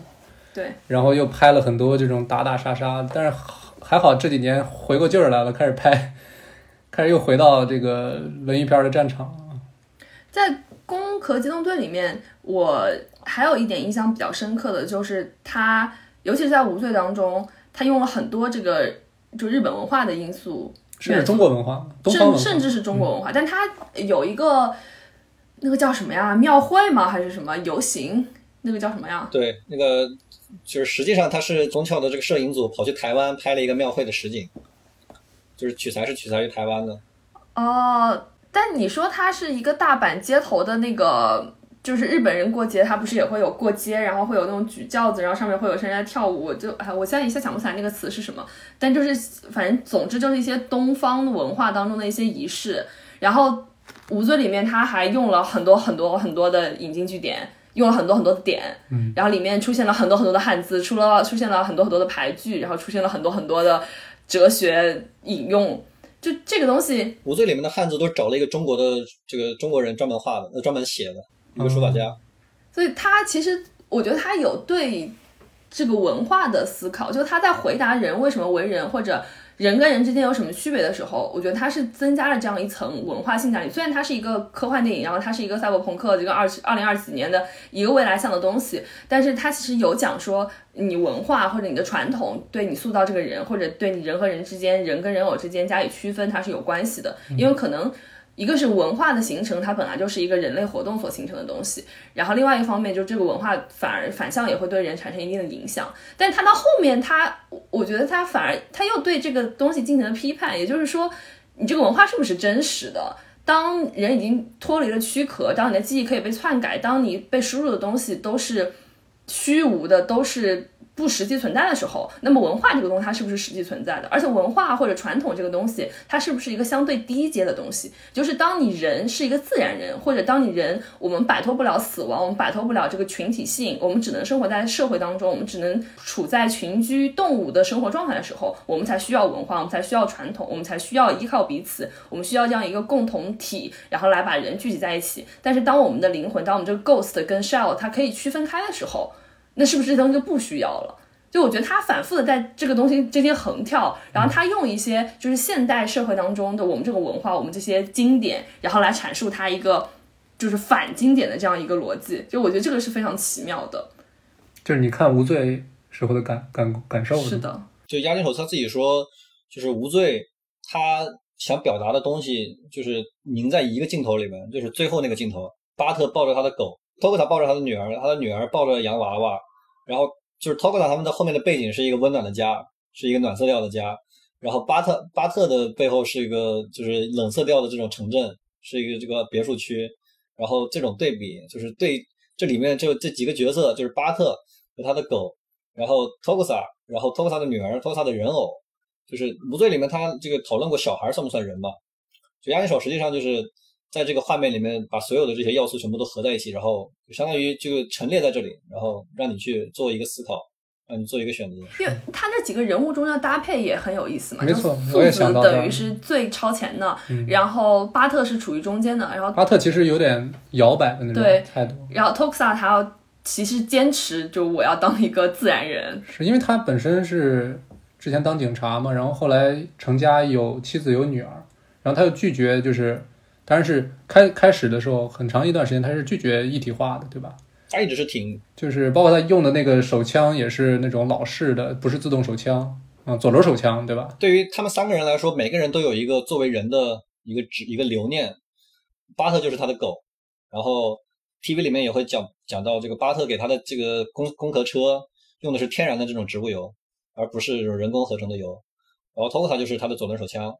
对，然后又拍了很多这种打打杀杀，但是还好这几年回过劲儿来了，开始拍，开始又回到这个文艺片的战场。在《攻壳机动队》里面，我还有一点印象比较深刻的就是他，尤其是在《无罪》当中，他用了很多这个就日本文化的因素，甚至中国文化、东方文化，甚甚至是中国文化，但他有一个那个叫什么呀？庙会吗？还是什么游行？那个叫什么呀？对，那个就是实际上他是宗教的这个摄影组跑去台湾拍了一个庙会的实景，就是取材是取材于台湾的。哦，但你说它是一个大阪街头的那个，就是日本人过节，他不是也会有过街，然后会有那种举轿子，然后上面会有些人在跳舞，就哎，我现在一下想不起来那个词是什么，但就是反正总之就是一些东方文化当中的一些仪式。然后《无罪》里面他还用了很多很多很多的引经据典。用了很多很多的点，嗯，然后里面出现了很多很多的汉字，出了出现了很多很多的排句，然后出现了很多很多的哲学引用，就这个东西，无罪里面的汉字都是找了一个中国的这个中国人专门画的，呃，专门写的一个书法家。所以他其实我觉得他有对这个文化的思考，就他在回答人为什么为人或者人跟人之间有什么区别的时候，我觉得他是增加了这样一层文化性在里。虽然它是一个科幻电影，然后它是一个赛博朋克这个二二零二几年的一个未来向的东西，但是它其实有讲说你文化或者你的传统对你塑造这个人，或者对你人和人之间、人跟人偶之间加以区分，它是有关系的，因为可能。一个是文化的形成，它本来就是一个人类活动所形成的东西，然后另外一方面就是这个文化反而反向也会对人产生一定的影响，但它到后面它，我觉得它反而它又对这个东西进行了批判，也就是说，你这个文化是不是真实的？当人已经脱离了躯壳，当你的记忆可以被篡改，当你被输入的东西都是虚无的，都是。不实际存在的时候，那么文化这个东西它是不是实际存在的？而且文化或者传统这个东西，它是不是一个相对低阶的东西？就是当你人是一个自然人，或者当你人我们摆脱不了死亡，我们摆脱不了这个群体性，我们只能生活在社会当中，我们只能处在群居动物的生活状态的时候，我们才需要文化，我们才需要传统，我们才需要依靠彼此，我们需要这样一个共同体，然后来把人聚集在一起。但是当我们的灵魂，当我们这个 ghost 跟 shell 它可以区分开的时候，那是不是这东西就不需要了？就我觉得他反复的在这个东西之间横跳，然后他用一些就是现代社会当中的我们这个文化，我们这些经典，然后来阐述他一个就是反经典的这样一个逻辑。就我觉得这个是非常奇妙的。就是你看无罪时候的感感感受是的，就押井守他自己说，就是无罪，他想表达的东西就是凝在一个镜头里面，就是最后那个镜头，巴特抱着他的狗，托克塔抱着他的女儿，他的女儿抱着洋娃娃，然后。就是托克塔他们的后面的背景是一个温暖的家，是一个暖色调的家。然后巴特巴特的背后是一个就是冷色调的这种城镇，是一个这个别墅区。然后这种对比，就是对这里面就这几个角色，就是巴特和他的狗，然后托克萨，然后托克萨的女儿，托克萨的人偶，就是无罪里面他这个讨论过小孩算不算人嘛？就押井守实际上就是在这个画面里面把所有的这些要素全部都合在一起，然后。就相当于就陈列在这里，然后让你去做一个思考，让你做一个选择。因为他那几个人物中的搭配也很有意思嘛。没错，素子等于是最超前的，嗯、然后巴特是处于中间的，然后巴特其实有点摇摆的那种态度。然后托克萨他要其实坚持，就我要当一个自然人，是因为他本身是之前当警察嘛，然后后来成家有妻子有女儿，然后他又拒绝就是。当然是开开始的时候，很长一段时间他是拒绝一体化的，对吧？他一直是挺，就是包括他用的那个手枪也是那种老式的，不是自动手枪，嗯，左轮手枪，对吧？对于他们三个人来说，每个人都有一个作为人的一个指一个留念。巴特就是他的狗，然后 TV 里面也会讲讲到这个巴特给他的这个工工壳车用的是天然的这种植物油，而不是人工合成的油。然后托克塔就是他的左轮手枪。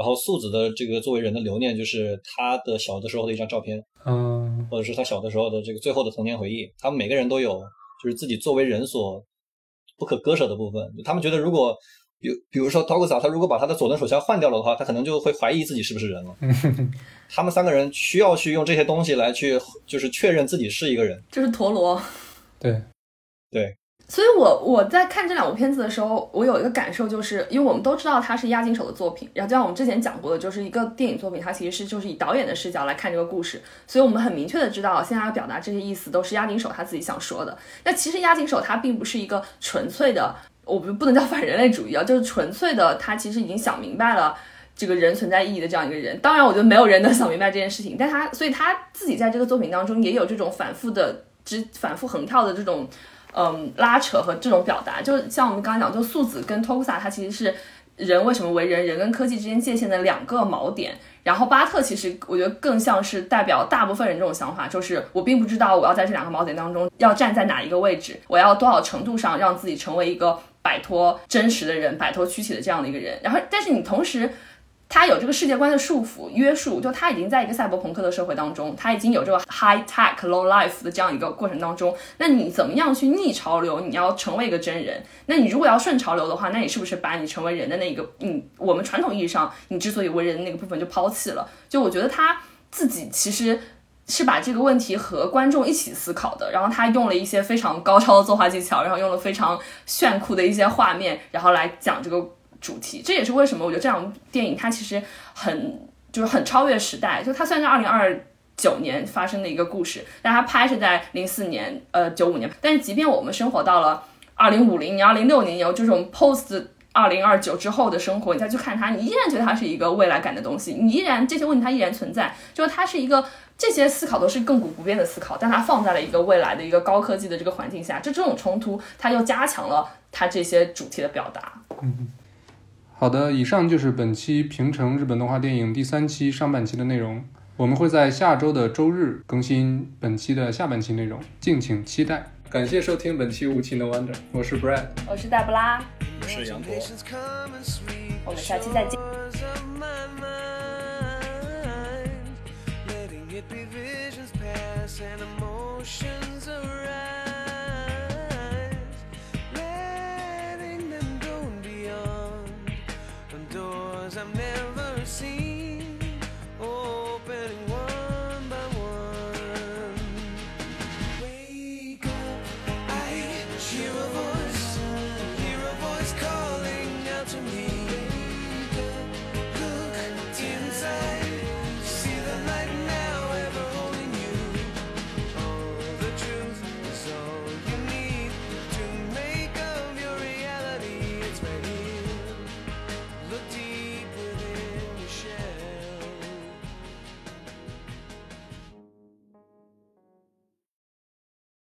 然后素子的这个作为人的留念，就是他的小的时候的一张照片，嗯或者是他小的时候的这个最后的童年回忆。他们每个人都有，就是自己作为人所不可割舍的部分。他们觉得，如果比比如说 Togusa，他如果把他的左轮手枪换掉了的话，他可能就会怀疑自己是不是人了。他们三个人需要去用这些东西来去，就是确认自己是一个人。就是陀螺。对，对，所以我我在看这两部片子的时候，我有一个感受，就是因为我们都知道它是押井守的作品，然后就像我们之前讲过的，就是一个电影作品，它其实是就是以导演的视角来看这个故事，所以我们很明确的知道，现在要表达这些意思都是押井守他自己想说的。那其实押井守他并不是一个纯粹的，我不不能叫反人类主义啊，就是纯粹的，他其实已经想明白了。这个人存在意义的这样一个人，当然我觉得没有人能想明白这件事情，但他所以他自己在这个作品当中也有这种反复的、之反复横跳的这种嗯拉扯和这种表达，就像我们刚刚讲，就素子跟 Tokusa，它其实是人为什么为人，人跟科技之间界限的两个锚点。然后巴特其实我觉得更像是代表大部分人这种想法，就是我并不知道我要在这两个锚点当中要站在哪一个位置，我要多少程度上让自己成为一个摆脱真实的人、摆脱躯体的这样的一个人。然后，但是你同时。他有这个世界观的束缚约束，就他已经在一个赛博朋克的社会当中，他已经有这个 high tech low life 的这样一个过程当中。那你怎么样去逆潮流？你要成为一个真人。那你如果要顺潮流的话，那你是不是把你成为人的那一个，嗯，我们传统意义上你之所以为人的那个部分就抛弃了？就我觉得他自己其实是把这个问题和观众一起思考的。然后他用了一些非常高超的作画技巧，然后用了非常炫酷的一些画面，然后来讲这个。主题，这也是为什么我觉得这样电影它其实很就是很超越时代。就它虽然是二零二九年发生的一个故事，但它拍是在零四年，呃九五年。但是即便我们生活到了二零五零年、二零六零年，有这种 post 二零二九之后的生活，你再去看它，你依然觉得它是一个未来感的东西。你依然这些问题它依然存在，就是它是一个这些思考都是亘古不变的思考，但它放在了一个未来的一个高科技的这个环境下，就这种冲突，它又加强了它这些主题的表达。嗯。好的，以上就是本期平成日本动画电影第三期上半期的内容。我们会在下周的周日更新本期的下半期内容，敬请期待。感谢收听本期无情的 Wonder，我是 Brad，我是黛布拉，我是杨博，我们下期再见。Letting it be visions pass and emotions I'm never